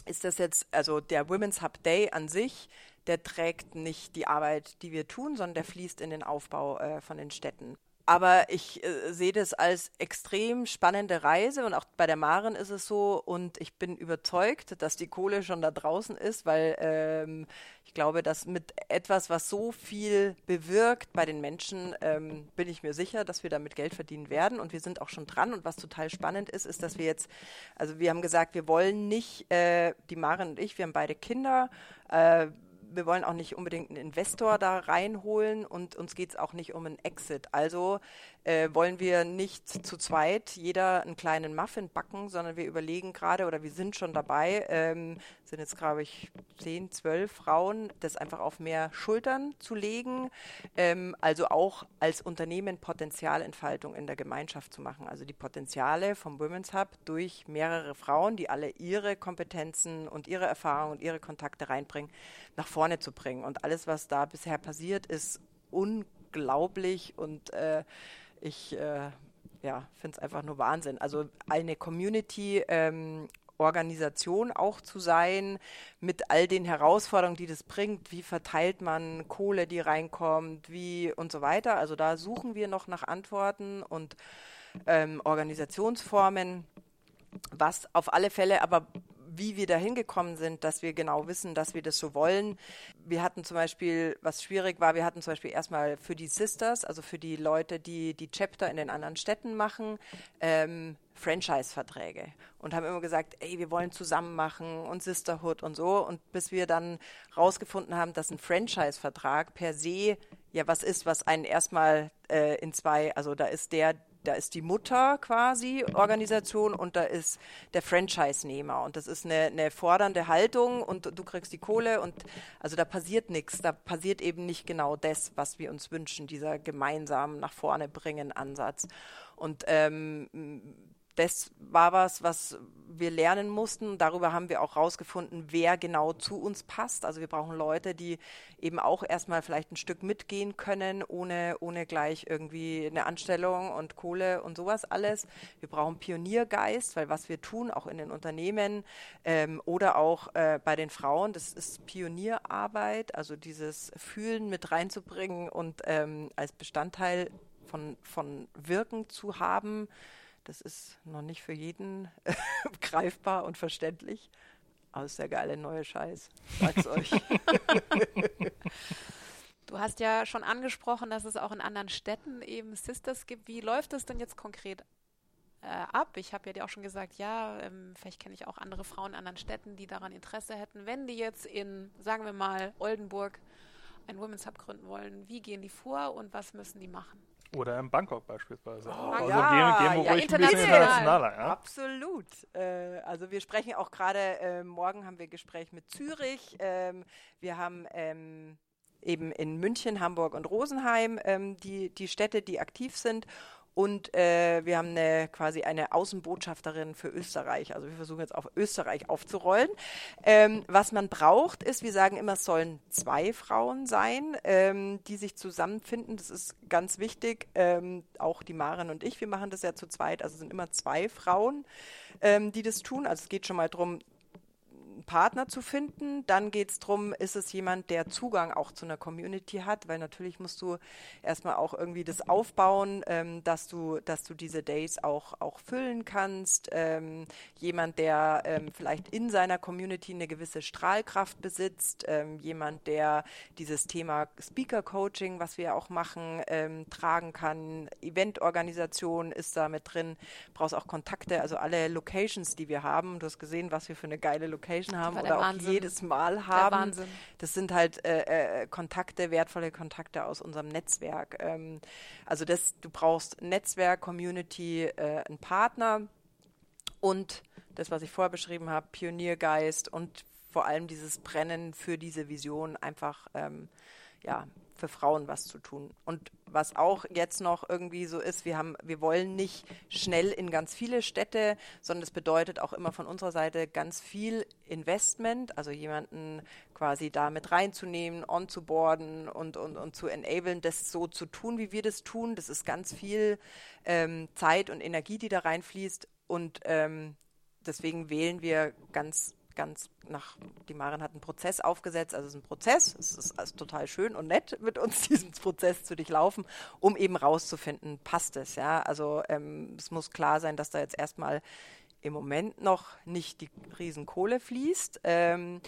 ist das jetzt, also der Women's Hub Day an sich, der trägt nicht die Arbeit, die wir tun, sondern der fließt in den Aufbau äh, von den Städten. Aber ich äh, sehe das als extrem spannende Reise und auch bei der Maren ist es so und ich bin überzeugt, dass die Kohle schon da draußen ist, weil ähm, ich glaube, dass mit etwas, was so viel bewirkt bei den Menschen, ähm, bin ich mir sicher, dass wir damit Geld verdienen werden und wir sind auch schon dran. Und was total spannend ist, ist, dass wir jetzt, also wir haben gesagt, wir wollen nicht, äh, die Maren und ich, wir haben beide Kinder, äh, wir wollen auch nicht unbedingt einen Investor da reinholen und uns geht es auch nicht um einen Exit. Also äh, wollen wir nicht zu zweit jeder einen kleinen Muffin backen, sondern wir überlegen gerade oder wir sind schon dabei, ähm, sind jetzt glaube ich zehn, zwölf Frauen, das einfach auf mehr Schultern zu legen, ähm, also auch als Unternehmen Potenzialentfaltung in der Gemeinschaft zu machen. Also die Potenziale vom Women's Hub durch mehrere Frauen, die alle ihre Kompetenzen und ihre Erfahrungen und ihre Kontakte reinbringen, nach vorne zu bringen. Und alles, was da bisher passiert, ist unglaublich und äh, ich äh, ja, finde es einfach nur Wahnsinn. Also eine Community ähm, Organisation auch zu sein, mit all den Herausforderungen, die das bringt. Wie verteilt man Kohle, die reinkommt, wie und so weiter. Also da suchen wir noch nach Antworten und ähm, Organisationsformen. Was auf alle Fälle aber wie wir da hingekommen sind, dass wir genau wissen, dass wir das so wollen. Wir hatten zum Beispiel, was schwierig war, wir hatten zum Beispiel erstmal für die Sisters, also für die Leute, die die Chapter in den anderen Städten machen, ähm, Franchise-Verträge und haben immer gesagt, ey, wir wollen zusammen machen und Sisterhood und so. Und bis wir dann rausgefunden haben, dass ein Franchise-Vertrag per se ja was ist, was einen erstmal äh, in zwei, also da ist der, da ist die Mutter quasi Organisation und da ist der Franchise-Nehmer. Und das ist eine, eine, fordernde Haltung und du kriegst die Kohle und also da passiert nichts, da passiert eben nicht genau das, was wir uns wünschen, dieser gemeinsamen nach vorne bringen Ansatz. Und ähm, das war was, was wir lernen mussten. Darüber haben wir auch herausgefunden, wer genau zu uns passt. Also wir brauchen Leute, die eben auch erstmal vielleicht ein Stück mitgehen können, ohne, ohne gleich irgendwie eine Anstellung und Kohle und sowas alles. Wir brauchen Pioniergeist, weil was wir tun, auch in den Unternehmen ähm, oder auch äh, bei den Frauen, das ist Pionierarbeit, also dieses Fühlen mit reinzubringen und ähm, als Bestandteil von, von Wirken zu haben das ist noch nicht für jeden greifbar und verständlich. Aber ist der geile neue Scheiß. Sag's euch. Du hast ja schon angesprochen, dass es auch in anderen Städten eben Sisters gibt. Wie läuft das denn jetzt konkret äh, ab? Ich habe ja dir auch schon gesagt, ja, ähm, vielleicht kenne ich auch andere Frauen in anderen Städten, die daran Interesse hätten. Wenn die jetzt in, sagen wir mal, Oldenburg ein Women's Hub gründen wollen, wie gehen die vor und was müssen die machen? Oder in Bangkok beispielsweise. Oh, also ja, gehen, gehen wir ja, ruhig ein bisschen internationaler. Ja? Absolut. Äh, also wir sprechen auch gerade, äh, morgen haben wir Gespräch mit Zürich. Ähm, wir haben ähm, eben in München, Hamburg und Rosenheim ähm, die, die Städte, die aktiv sind. Und äh, wir haben eine, quasi eine Außenbotschafterin für Österreich. Also wir versuchen jetzt auf Österreich aufzurollen. Ähm, was man braucht, ist, wir sagen immer, es sollen zwei Frauen sein, ähm, die sich zusammenfinden. Das ist ganz wichtig. Ähm, auch die Maren und ich, wir machen das ja zu zweit. Also es sind immer zwei Frauen, ähm, die das tun. Also es geht schon mal darum, Partner zu finden. Dann geht es darum, ist es jemand, der Zugang auch zu einer Community hat, weil natürlich musst du erstmal auch irgendwie das aufbauen, ähm, dass du, dass du diese Days auch, auch füllen kannst. Ähm, jemand, der ähm, vielleicht in seiner Community eine gewisse Strahlkraft besitzt, ähm, jemand, der dieses Thema Speaker Coaching, was wir auch machen, ähm, tragen kann. Eventorganisation ist da mit drin, brauchst auch Kontakte, also alle Locations, die wir haben. Du hast gesehen, was wir für eine geile Location Menschen haben oder auch jedes Mal haben. Das sind halt äh, äh, Kontakte, wertvolle Kontakte aus unserem Netzwerk. Ähm, also das, du brauchst Netzwerk, Community, äh, einen Partner und das, was ich vorher beschrieben habe, Pioniergeist und vor allem dieses Brennen für diese Vision einfach ähm, ja, für Frauen was zu tun. Und was auch jetzt noch irgendwie so ist, wir haben, wir wollen nicht schnell in ganz viele Städte, sondern das bedeutet auch immer von unserer Seite ganz viel Investment, also jemanden quasi da mit reinzunehmen, on zu boarden und, und, und zu enablen, das so zu tun, wie wir das tun. Das ist ganz viel ähm, Zeit und Energie, die da reinfließt. Und ähm, deswegen wählen wir ganz ganz nach, die Maren hat einen Prozess aufgesetzt, also es ist ein Prozess, es ist also total schön und nett, mit uns diesen Prozess zu durchlaufen, um eben rauszufinden, passt es, ja, also ähm, es muss klar sein, dass da jetzt erstmal im Moment noch nicht die Riesenkohle fließt. Ähm,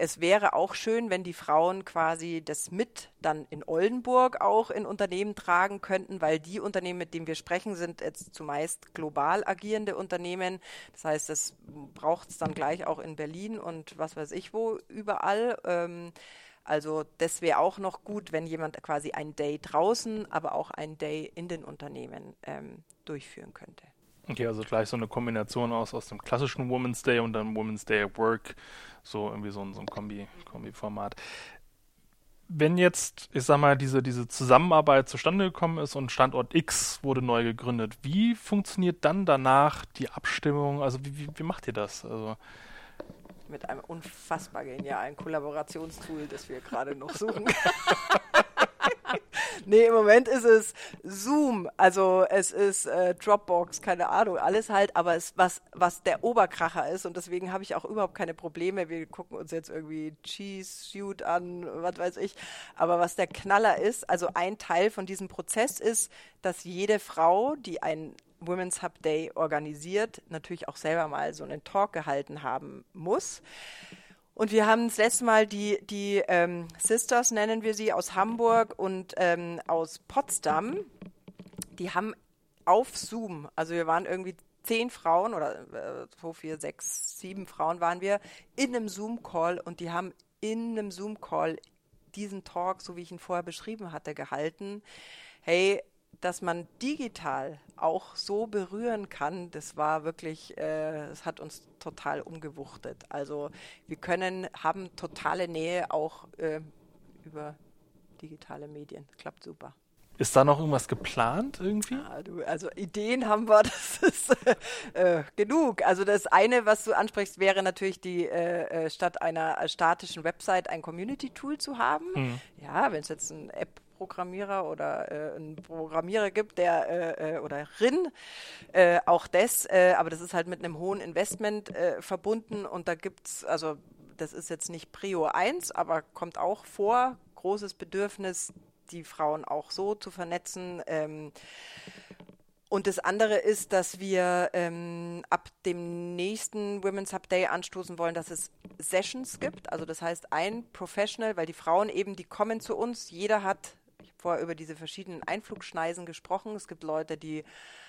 es wäre auch schön, wenn die Frauen quasi das mit dann in Oldenburg auch in Unternehmen tragen könnten, weil die Unternehmen, mit denen wir sprechen, sind jetzt zumeist global agierende Unternehmen. Das heißt, das braucht es dann gleich auch in Berlin und was weiß ich wo überall. Ähm, also das wäre auch noch gut, wenn jemand quasi ein Day draußen, aber auch ein Day in den Unternehmen ähm, durchführen könnte. Okay, also gleich so eine Kombination aus, aus dem klassischen Women's Day und dann Women's Day at Work, so irgendwie so ein, so ein Kombi, Kombi-Format. Wenn jetzt, ich sag mal, diese, diese Zusammenarbeit zustande gekommen ist und Standort X wurde neu gegründet, wie funktioniert dann danach die Abstimmung? Also wie, wie, wie macht ihr das? Also mit einem unfassbar genialen Kollaborationstool, das wir gerade noch suchen. nee, im Moment ist es Zoom, also es ist äh, Dropbox, keine Ahnung, alles halt, aber es, was, was der Oberkracher ist und deswegen habe ich auch überhaupt keine Probleme. Wir gucken uns jetzt irgendwie Cheese Suit an, was weiß ich. Aber was der Knaller ist, also ein Teil von diesem Prozess ist, dass jede Frau, die ein Women's Hub Day organisiert, natürlich auch selber mal so einen Talk gehalten haben muss. Und wir haben das letzte Mal die, die ähm, Sisters, nennen wir sie, aus Hamburg und ähm, aus Potsdam, die haben auf Zoom, also wir waren irgendwie zehn Frauen oder äh, so vier, sechs, sieben Frauen waren wir in einem Zoom-Call und die haben in einem Zoom-Call diesen Talk, so wie ich ihn vorher beschrieben hatte, gehalten. Hey, dass man digital auch so berühren kann, das war wirklich, äh, es hat uns total umgewuchtet. Also wir können, haben totale Nähe auch äh, über digitale Medien. Klappt super. Ist da noch irgendwas geplant irgendwie? Ja, du, also Ideen haben wir, das ist äh, genug. Also das eine, was du ansprichst, wäre natürlich die äh, äh statt einer statischen Website ein Community-Tool zu haben. Mhm. Ja, wenn es jetzt ein App Programmierer oder äh, einen Programmierer gibt, der äh, äh oder Rin, äh, auch das, äh, aber das ist halt mit einem hohen Investment äh, verbunden und da gibt es, also das ist jetzt nicht Prio 1, aber kommt auch vor, großes Bedürfnis, die Frauen auch so zu vernetzen. Ähm, und das andere ist, dass wir ähm, ab dem nächsten Women's Hub Day anstoßen wollen, dass es Sessions gibt. Also das heißt, ein Professional, weil die Frauen eben, die kommen zu uns, jeder hat, vorher über diese verschiedenen Einflugschneisen gesprochen. Es gibt Leute, die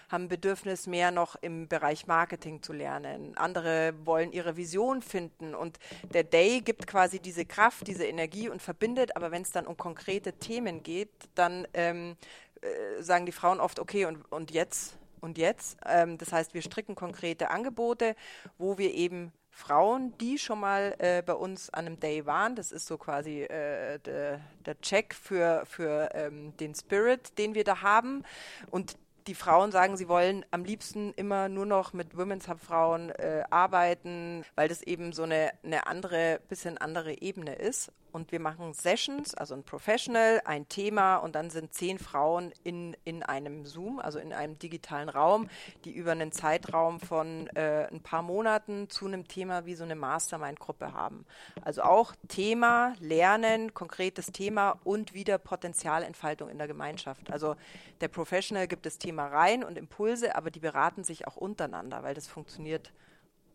haben Bedürfnis, mehr noch im Bereich Marketing zu lernen. Andere wollen ihre Vision finden. Und der Day gibt quasi diese Kraft, diese Energie und verbindet. Aber wenn es dann um konkrete Themen geht, dann ähm, äh, sagen die Frauen oft, okay, und, und jetzt? Und jetzt? Ähm, das heißt, wir stricken konkrete Angebote, wo wir eben Frauen, die schon mal äh, bei uns an einem Day waren, das ist so quasi äh, der, Check für, für ähm, den Spirit, den wir da haben. Und die Frauen sagen, sie wollen am liebsten immer nur noch mit Women's Hub Frauen äh, arbeiten, weil das eben so eine, eine andere, bisschen andere Ebene ist und wir machen Sessions, also ein Professional, ein Thema und dann sind zehn Frauen in, in einem Zoom, also in einem digitalen Raum, die über einen Zeitraum von äh, ein paar Monaten zu einem Thema wie so eine Mastermind-Gruppe haben. Also auch Thema, Lernen, konkretes Thema und wieder Potenzialentfaltung in der Gemeinschaft. Also der Professional gibt das Thema rein und Impulse, aber die beraten sich auch untereinander, weil das funktioniert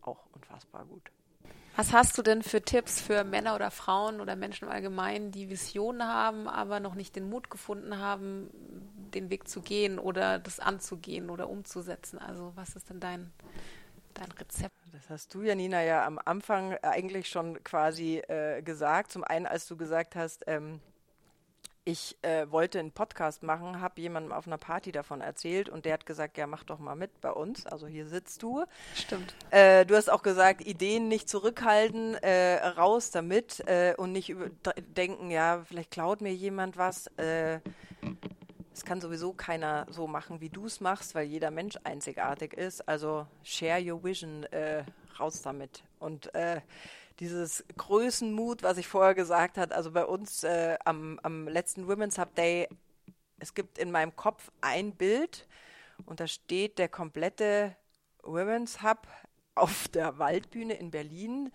auch unfassbar gut. Was hast du denn für Tipps für Männer oder Frauen oder Menschen im Allgemeinen, die Visionen haben, aber noch nicht den Mut gefunden haben, den Weg zu gehen oder das anzugehen oder umzusetzen? Also was ist denn dein, dein Rezept? Das hast du, Janina, ja am Anfang eigentlich schon quasi äh, gesagt. Zum einen, als du gesagt hast, ähm, ich äh, wollte einen Podcast machen, habe jemandem auf einer Party davon erzählt und der hat gesagt, ja, mach doch mal mit bei uns. Also hier sitzt du. Stimmt. Äh, du hast auch gesagt, Ideen nicht zurückhalten, äh, raus damit äh, und nicht denken, ja, vielleicht klaut mir jemand was. Äh, es kann sowieso keiner so machen, wie du es machst, weil jeder Mensch einzigartig ist. Also share your vision, äh, raus damit. Und dieses Größenmut, was ich vorher gesagt habe, also bei uns äh, am, am letzten Women's Hub Day, es gibt in meinem Kopf ein Bild und da steht der komplette Women's Hub auf der Waldbühne in Berlin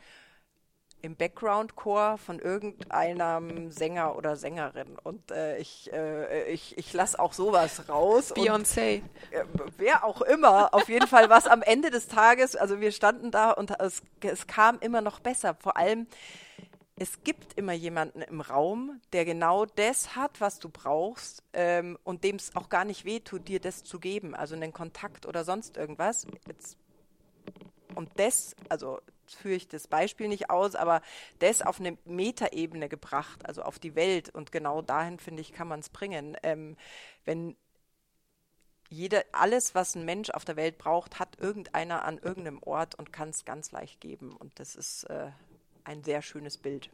im Background-Chor von irgendeinem Sänger oder Sängerin. Und äh, ich, äh, ich, ich lasse auch sowas raus. Beyoncé. Äh, wer auch immer. Auf jeden Fall was am Ende des Tages, also wir standen da und es, es kam immer noch besser. Vor allem, es gibt immer jemanden im Raum, der genau das hat, was du brauchst ähm, und dem es auch gar nicht wehtut, dir das zu geben. Also einen Kontakt oder sonst irgendwas. Jetzt, und das, also führe ich das Beispiel nicht aus, aber das auf eine Metaebene gebracht, also auf die Welt. Und genau dahin, finde ich, kann man es bringen. Ähm, wenn jeder, alles, was ein Mensch auf der Welt braucht, hat irgendeiner an irgendeinem Ort und kann es ganz leicht geben. Und das ist äh, ein sehr schönes Bild.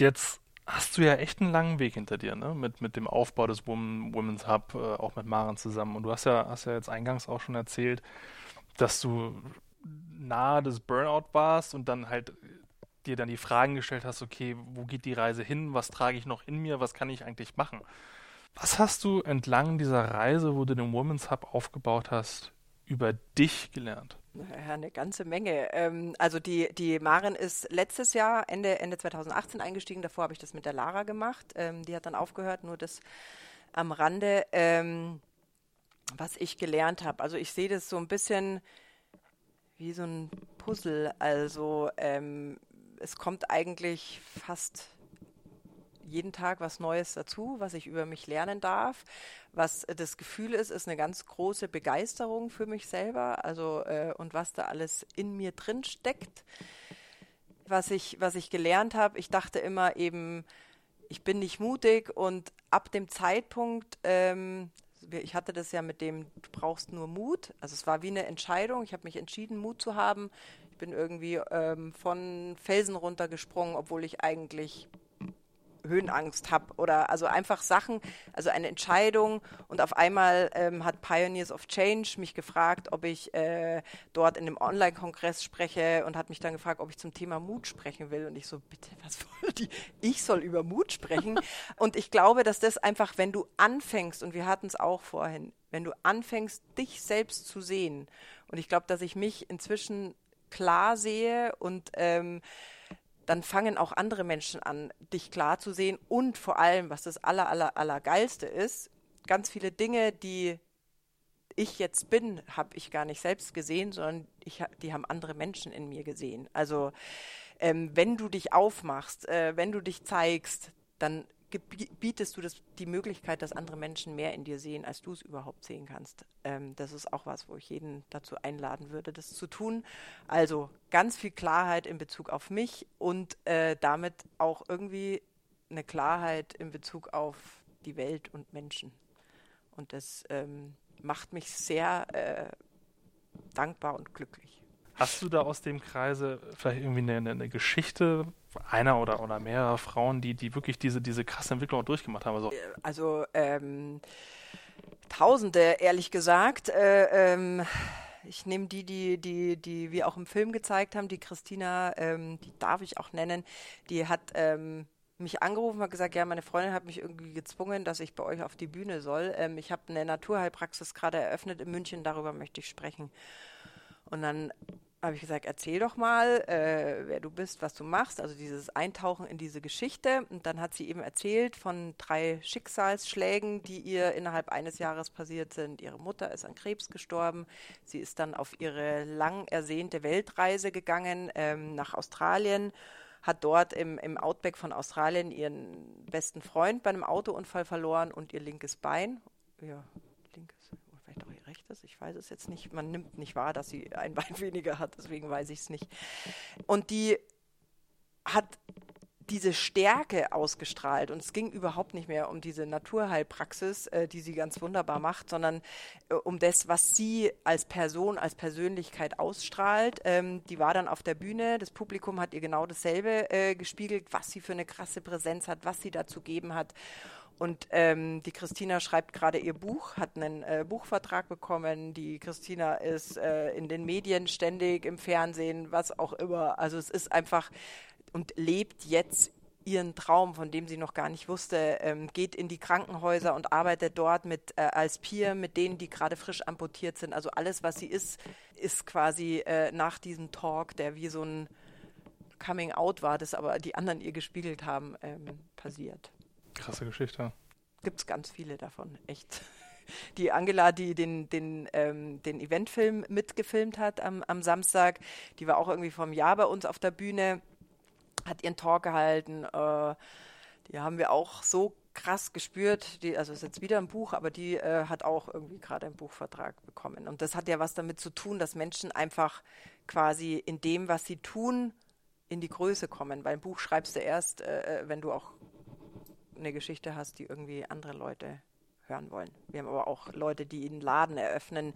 Jetzt hast du ja echt einen langen Weg hinter dir, ne? Mit, mit dem Aufbau des Women, Women's Hub, äh, auch mit Maren zusammen. Und du hast ja, hast ja jetzt eingangs auch schon erzählt, dass du nahe des Burnout warst und dann halt dir dann die Fragen gestellt hast, okay, wo geht die Reise hin? Was trage ich noch in mir? Was kann ich eigentlich machen? Was hast du entlang dieser Reise, wo du den Women's Hub aufgebaut hast, über dich gelernt? Ja, eine ganze Menge. Ähm, also die, die Maren ist letztes Jahr, Ende, Ende 2018 eingestiegen. Davor habe ich das mit der Lara gemacht. Ähm, die hat dann aufgehört, nur das am Rande, ähm, was ich gelernt habe. Also ich sehe das so ein bisschen wie so ein Puzzle. Also ähm, es kommt eigentlich fast jeden Tag was Neues dazu, was ich über mich lernen darf. Was das Gefühl ist, ist eine ganz große Begeisterung für mich selber, also äh, und was da alles in mir drin steckt. Was ich, was ich gelernt habe, ich dachte immer eben, ich bin nicht mutig und ab dem Zeitpunkt, ähm, ich hatte das ja mit dem, du brauchst nur Mut. Also es war wie eine Entscheidung. Ich habe mich entschieden, Mut zu haben. Ich bin irgendwie ähm, von Felsen runtergesprungen, obwohl ich eigentlich Höhenangst habe oder also einfach Sachen, also eine Entscheidung und auf einmal ähm, hat Pioneers of Change mich gefragt, ob ich äh, dort in einem Online-Kongress spreche und hat mich dann gefragt, ob ich zum Thema Mut sprechen will. Und ich so, bitte, was wollt ihr? Ich soll über Mut sprechen? Und ich glaube, dass das einfach, wenn du anfängst und wir hatten es auch vorhin, wenn du anfängst, dich selbst zu sehen. Und ich glaube, dass ich mich inzwischen klar sehe und ähm, dann fangen auch andere Menschen an, dich klar zu sehen und vor allem, was das aller, aller, aller geilste ist, ganz viele Dinge, die ich jetzt bin, habe ich gar nicht selbst gesehen, sondern ich, die haben andere Menschen in mir gesehen. Also ähm, wenn du dich aufmachst, äh, wenn du dich zeigst, dann bietest du das, die Möglichkeit, dass andere Menschen mehr in dir sehen, als du es überhaupt sehen kannst. Ähm, das ist auch was, wo ich jeden dazu einladen würde, das zu tun. Also ganz viel Klarheit in Bezug auf mich und äh, damit auch irgendwie eine Klarheit in Bezug auf die Welt und Menschen. Und das ähm, macht mich sehr äh, dankbar und glücklich. Hast du da aus dem Kreise vielleicht irgendwie eine, eine Geschichte einer oder, oder mehrerer Frauen, die, die wirklich diese, diese krasse Entwicklung durchgemacht haben? Also, also ähm, Tausende, ehrlich gesagt. Äh, ähm, ich nehme die, die, die, die wir auch im Film gezeigt haben, die Christina, ähm, die darf ich auch nennen, die hat ähm, mich angerufen, hat gesagt, ja, meine Freundin hat mich irgendwie gezwungen, dass ich bei euch auf die Bühne soll. Ähm, ich habe eine Naturheilpraxis gerade eröffnet in München, darüber möchte ich sprechen. Und dann habe ich gesagt, erzähl doch mal, äh, wer du bist, was du machst, also dieses Eintauchen in diese Geschichte. Und dann hat sie eben erzählt von drei Schicksalsschlägen, die ihr innerhalb eines Jahres passiert sind. Ihre Mutter ist an Krebs gestorben. Sie ist dann auf ihre lang ersehnte Weltreise gegangen ähm, nach Australien, hat dort im, im Outback von Australien ihren besten Freund bei einem Autounfall verloren und ihr linkes Bein. Ja, rechtes, ich weiß es jetzt nicht. Man nimmt nicht wahr, dass sie ein Bein weniger hat, deswegen weiß ich es nicht. Und die hat diese Stärke ausgestrahlt. Und es ging überhaupt nicht mehr um diese Naturheilpraxis, äh, die sie ganz wunderbar macht, sondern äh, um das, was sie als Person, als Persönlichkeit ausstrahlt. Ähm, die war dann auf der Bühne, das Publikum hat ihr genau dasselbe äh, gespiegelt, was sie für eine krasse Präsenz hat, was sie da zu geben hat. Und ähm, die Christina schreibt gerade ihr Buch, hat einen äh, Buchvertrag bekommen. Die Christina ist äh, in den Medien ständig, im Fernsehen, was auch immer. Also es ist einfach und lebt jetzt ihren Traum, von dem sie noch gar nicht wusste, ähm, geht in die Krankenhäuser und arbeitet dort mit äh, als Peer mit denen, die gerade frisch amputiert sind. Also alles, was sie ist, ist quasi äh, nach diesem Talk, der wie so ein Coming Out war, das aber die anderen ihr gespiegelt haben, ähm, passiert. Krasse Geschichte. Gibt es ganz viele davon, echt. Die Angela, die den, den, ähm, den Eventfilm mitgefilmt hat am, am Samstag, die war auch irgendwie einem Jahr bei uns auf der Bühne, hat ihren Talk gehalten. Äh, die haben wir auch so krass gespürt. Die, also ist jetzt wieder ein Buch, aber die äh, hat auch irgendwie gerade einen Buchvertrag bekommen. Und das hat ja was damit zu tun, dass Menschen einfach quasi in dem, was sie tun, in die Größe kommen. Weil ein Buch schreibst du erst, äh, äh wenn du auch eine Geschichte hast, die irgendwie andere Leute hören wollen. Wir haben aber auch Leute, die einen Laden eröffnen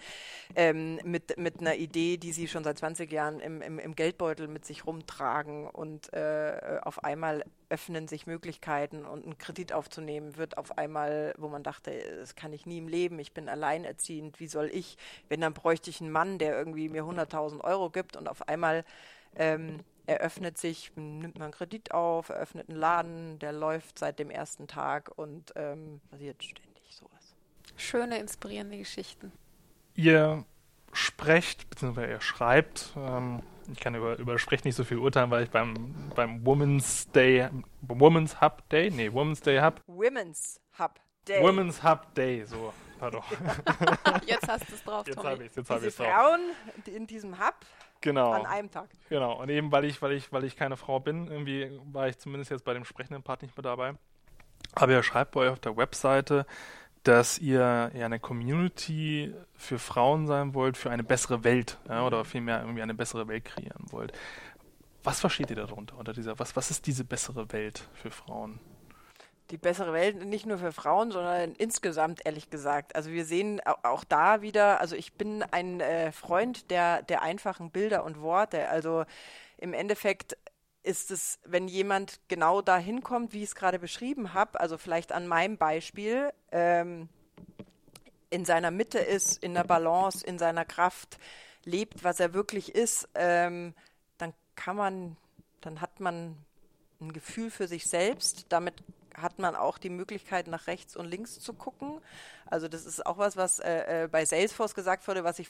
ähm, mit, mit einer Idee, die sie schon seit 20 Jahren im, im, im Geldbeutel mit sich rumtragen und äh, auf einmal öffnen sich Möglichkeiten und einen Kredit aufzunehmen wird auf einmal, wo man dachte, das kann ich nie im Leben, ich bin alleinerziehend, wie soll ich, wenn dann bräuchte ich einen Mann, der irgendwie mir 100.000 Euro gibt und auf einmal ähm, eröffnet sich, nimmt man einen Kredit auf, eröffnet einen Laden, der läuft seit dem ersten Tag und ähm, passiert ständig sowas. Schöne, inspirierende Geschichten. Ihr sprecht, beziehungsweise ihr schreibt, ähm, ich kann über, über Sprechen nicht so viel urteilen, weil ich beim, beim Women's Day, Women's Hub Day, nee, Women's Day Hub. Women's Hub Day. Women's Hub Day, so, pardon. jetzt hast du es drauf, Jetzt habe ich es, jetzt habe ich es drauf. Frauen in diesem Hub Genau. An einem Tag. Genau. Und eben, weil ich, weil ich, weil ich keine Frau bin, irgendwie war ich zumindest jetzt bei dem sprechenden Part nicht mehr dabei. Aber ihr schreibt bei euch auf der Webseite, dass ihr ja eine Community für Frauen sein wollt, für eine bessere Welt, ja, oder vielmehr irgendwie eine bessere Welt kreieren wollt. Was versteht ihr darunter, unter dieser, was, was ist diese bessere Welt für Frauen? Die bessere Welt nicht nur für Frauen, sondern insgesamt, ehrlich gesagt. Also wir sehen auch da wieder, also ich bin ein äh, Freund der, der einfachen Bilder und Worte. Also im Endeffekt ist es, wenn jemand genau dahin kommt, wie ich es gerade beschrieben habe, also vielleicht an meinem Beispiel, ähm, in seiner Mitte ist, in der Balance, in seiner Kraft lebt, was er wirklich ist, ähm, dann kann man, dann hat man ein Gefühl für sich selbst. Damit hat man auch die Möglichkeit, nach rechts und links zu gucken. Also das ist auch was, was äh, äh bei Salesforce gesagt wurde, was ich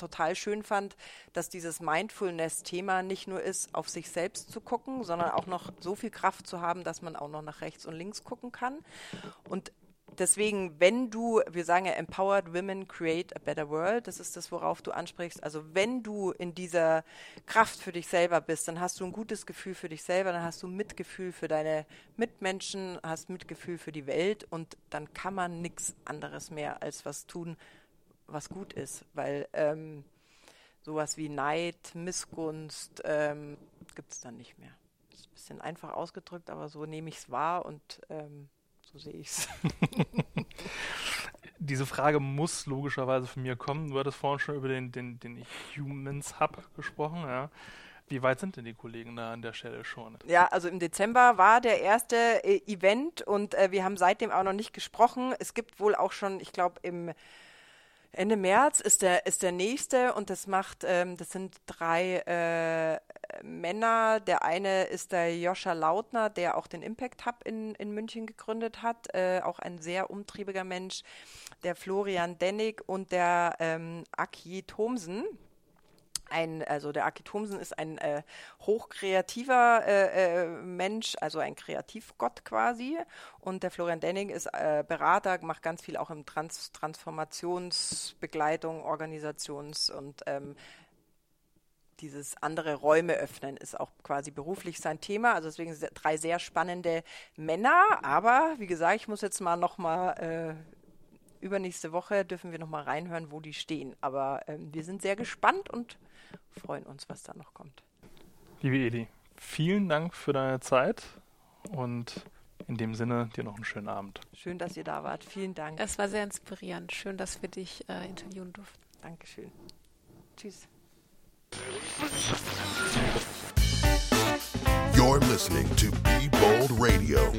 total schön fand, dass dieses Mindfulness-Thema nicht nur ist, auf sich selbst zu gucken, sondern auch noch so viel Kraft zu haben, dass man auch noch nach rechts und links gucken kann. Und deswegen, wenn du, wir sagen ja, empowered women create a better world, das ist das, worauf du ansprichst. Also wenn du in dieser Kraft für dich selber bist, dann hast du ein gutes Gefühl für dich selber, dann hast du Mitgefühl für deine Mitmenschen, hast Mitgefühl für die Welt und dann kann man nichts anderes mehr als was tun, was gut ist, weil ähm, sowas wie Neid, Missgunst ähm, gibt es dann nicht mehr. Das ist ein bisschen einfach ausgedrückt, aber so nehme ich es wahr und ähm, so sehe ich es. Diese Frage muss logischerweise von mir kommen. Du hattest vorhin schon über den, den, den Humans Hub gesprochen, ja. Wie weit sind denn die Kollegen da an der Stelle schon? Ja, also im Dezember war der erste äh, Event und äh, wir haben seitdem auch noch nicht gesprochen. Es gibt wohl auch schon, ich glaube, im Ende März ist der, ist der nächste und das macht, ähm, das sind drei äh, Männer. Der eine ist der Joscha Lautner, der auch den Impact Hub in, in München gegründet hat, äh, auch ein sehr umtriebiger Mensch. Der Florian Dennig und der ähm, Aki Thomsen ein, also der Aki Thomsen ist ein äh, hochkreativer äh, äh, Mensch, also ein Kreativgott quasi. Und der Florian Denning ist äh, Berater, macht ganz viel auch im Trans Transformationsbegleitung, Organisations- und ähm, dieses andere Räume öffnen ist auch quasi beruflich sein Thema. Also deswegen drei sehr spannende Männer. Aber wie gesagt, ich muss jetzt mal noch mal äh, übernächste Woche dürfen wir noch mal reinhören, wo die stehen. Aber ähm, wir sind sehr gespannt und freuen uns, was da noch kommt. Liebe Edi, vielen Dank für deine Zeit und in dem Sinne dir noch einen schönen Abend. Schön, dass ihr da wart. Vielen Dank. Es war sehr inspirierend. Schön, dass wir dich äh, interviewen durften. Dankeschön. Tschüss. You're listening to Be Bold Radio.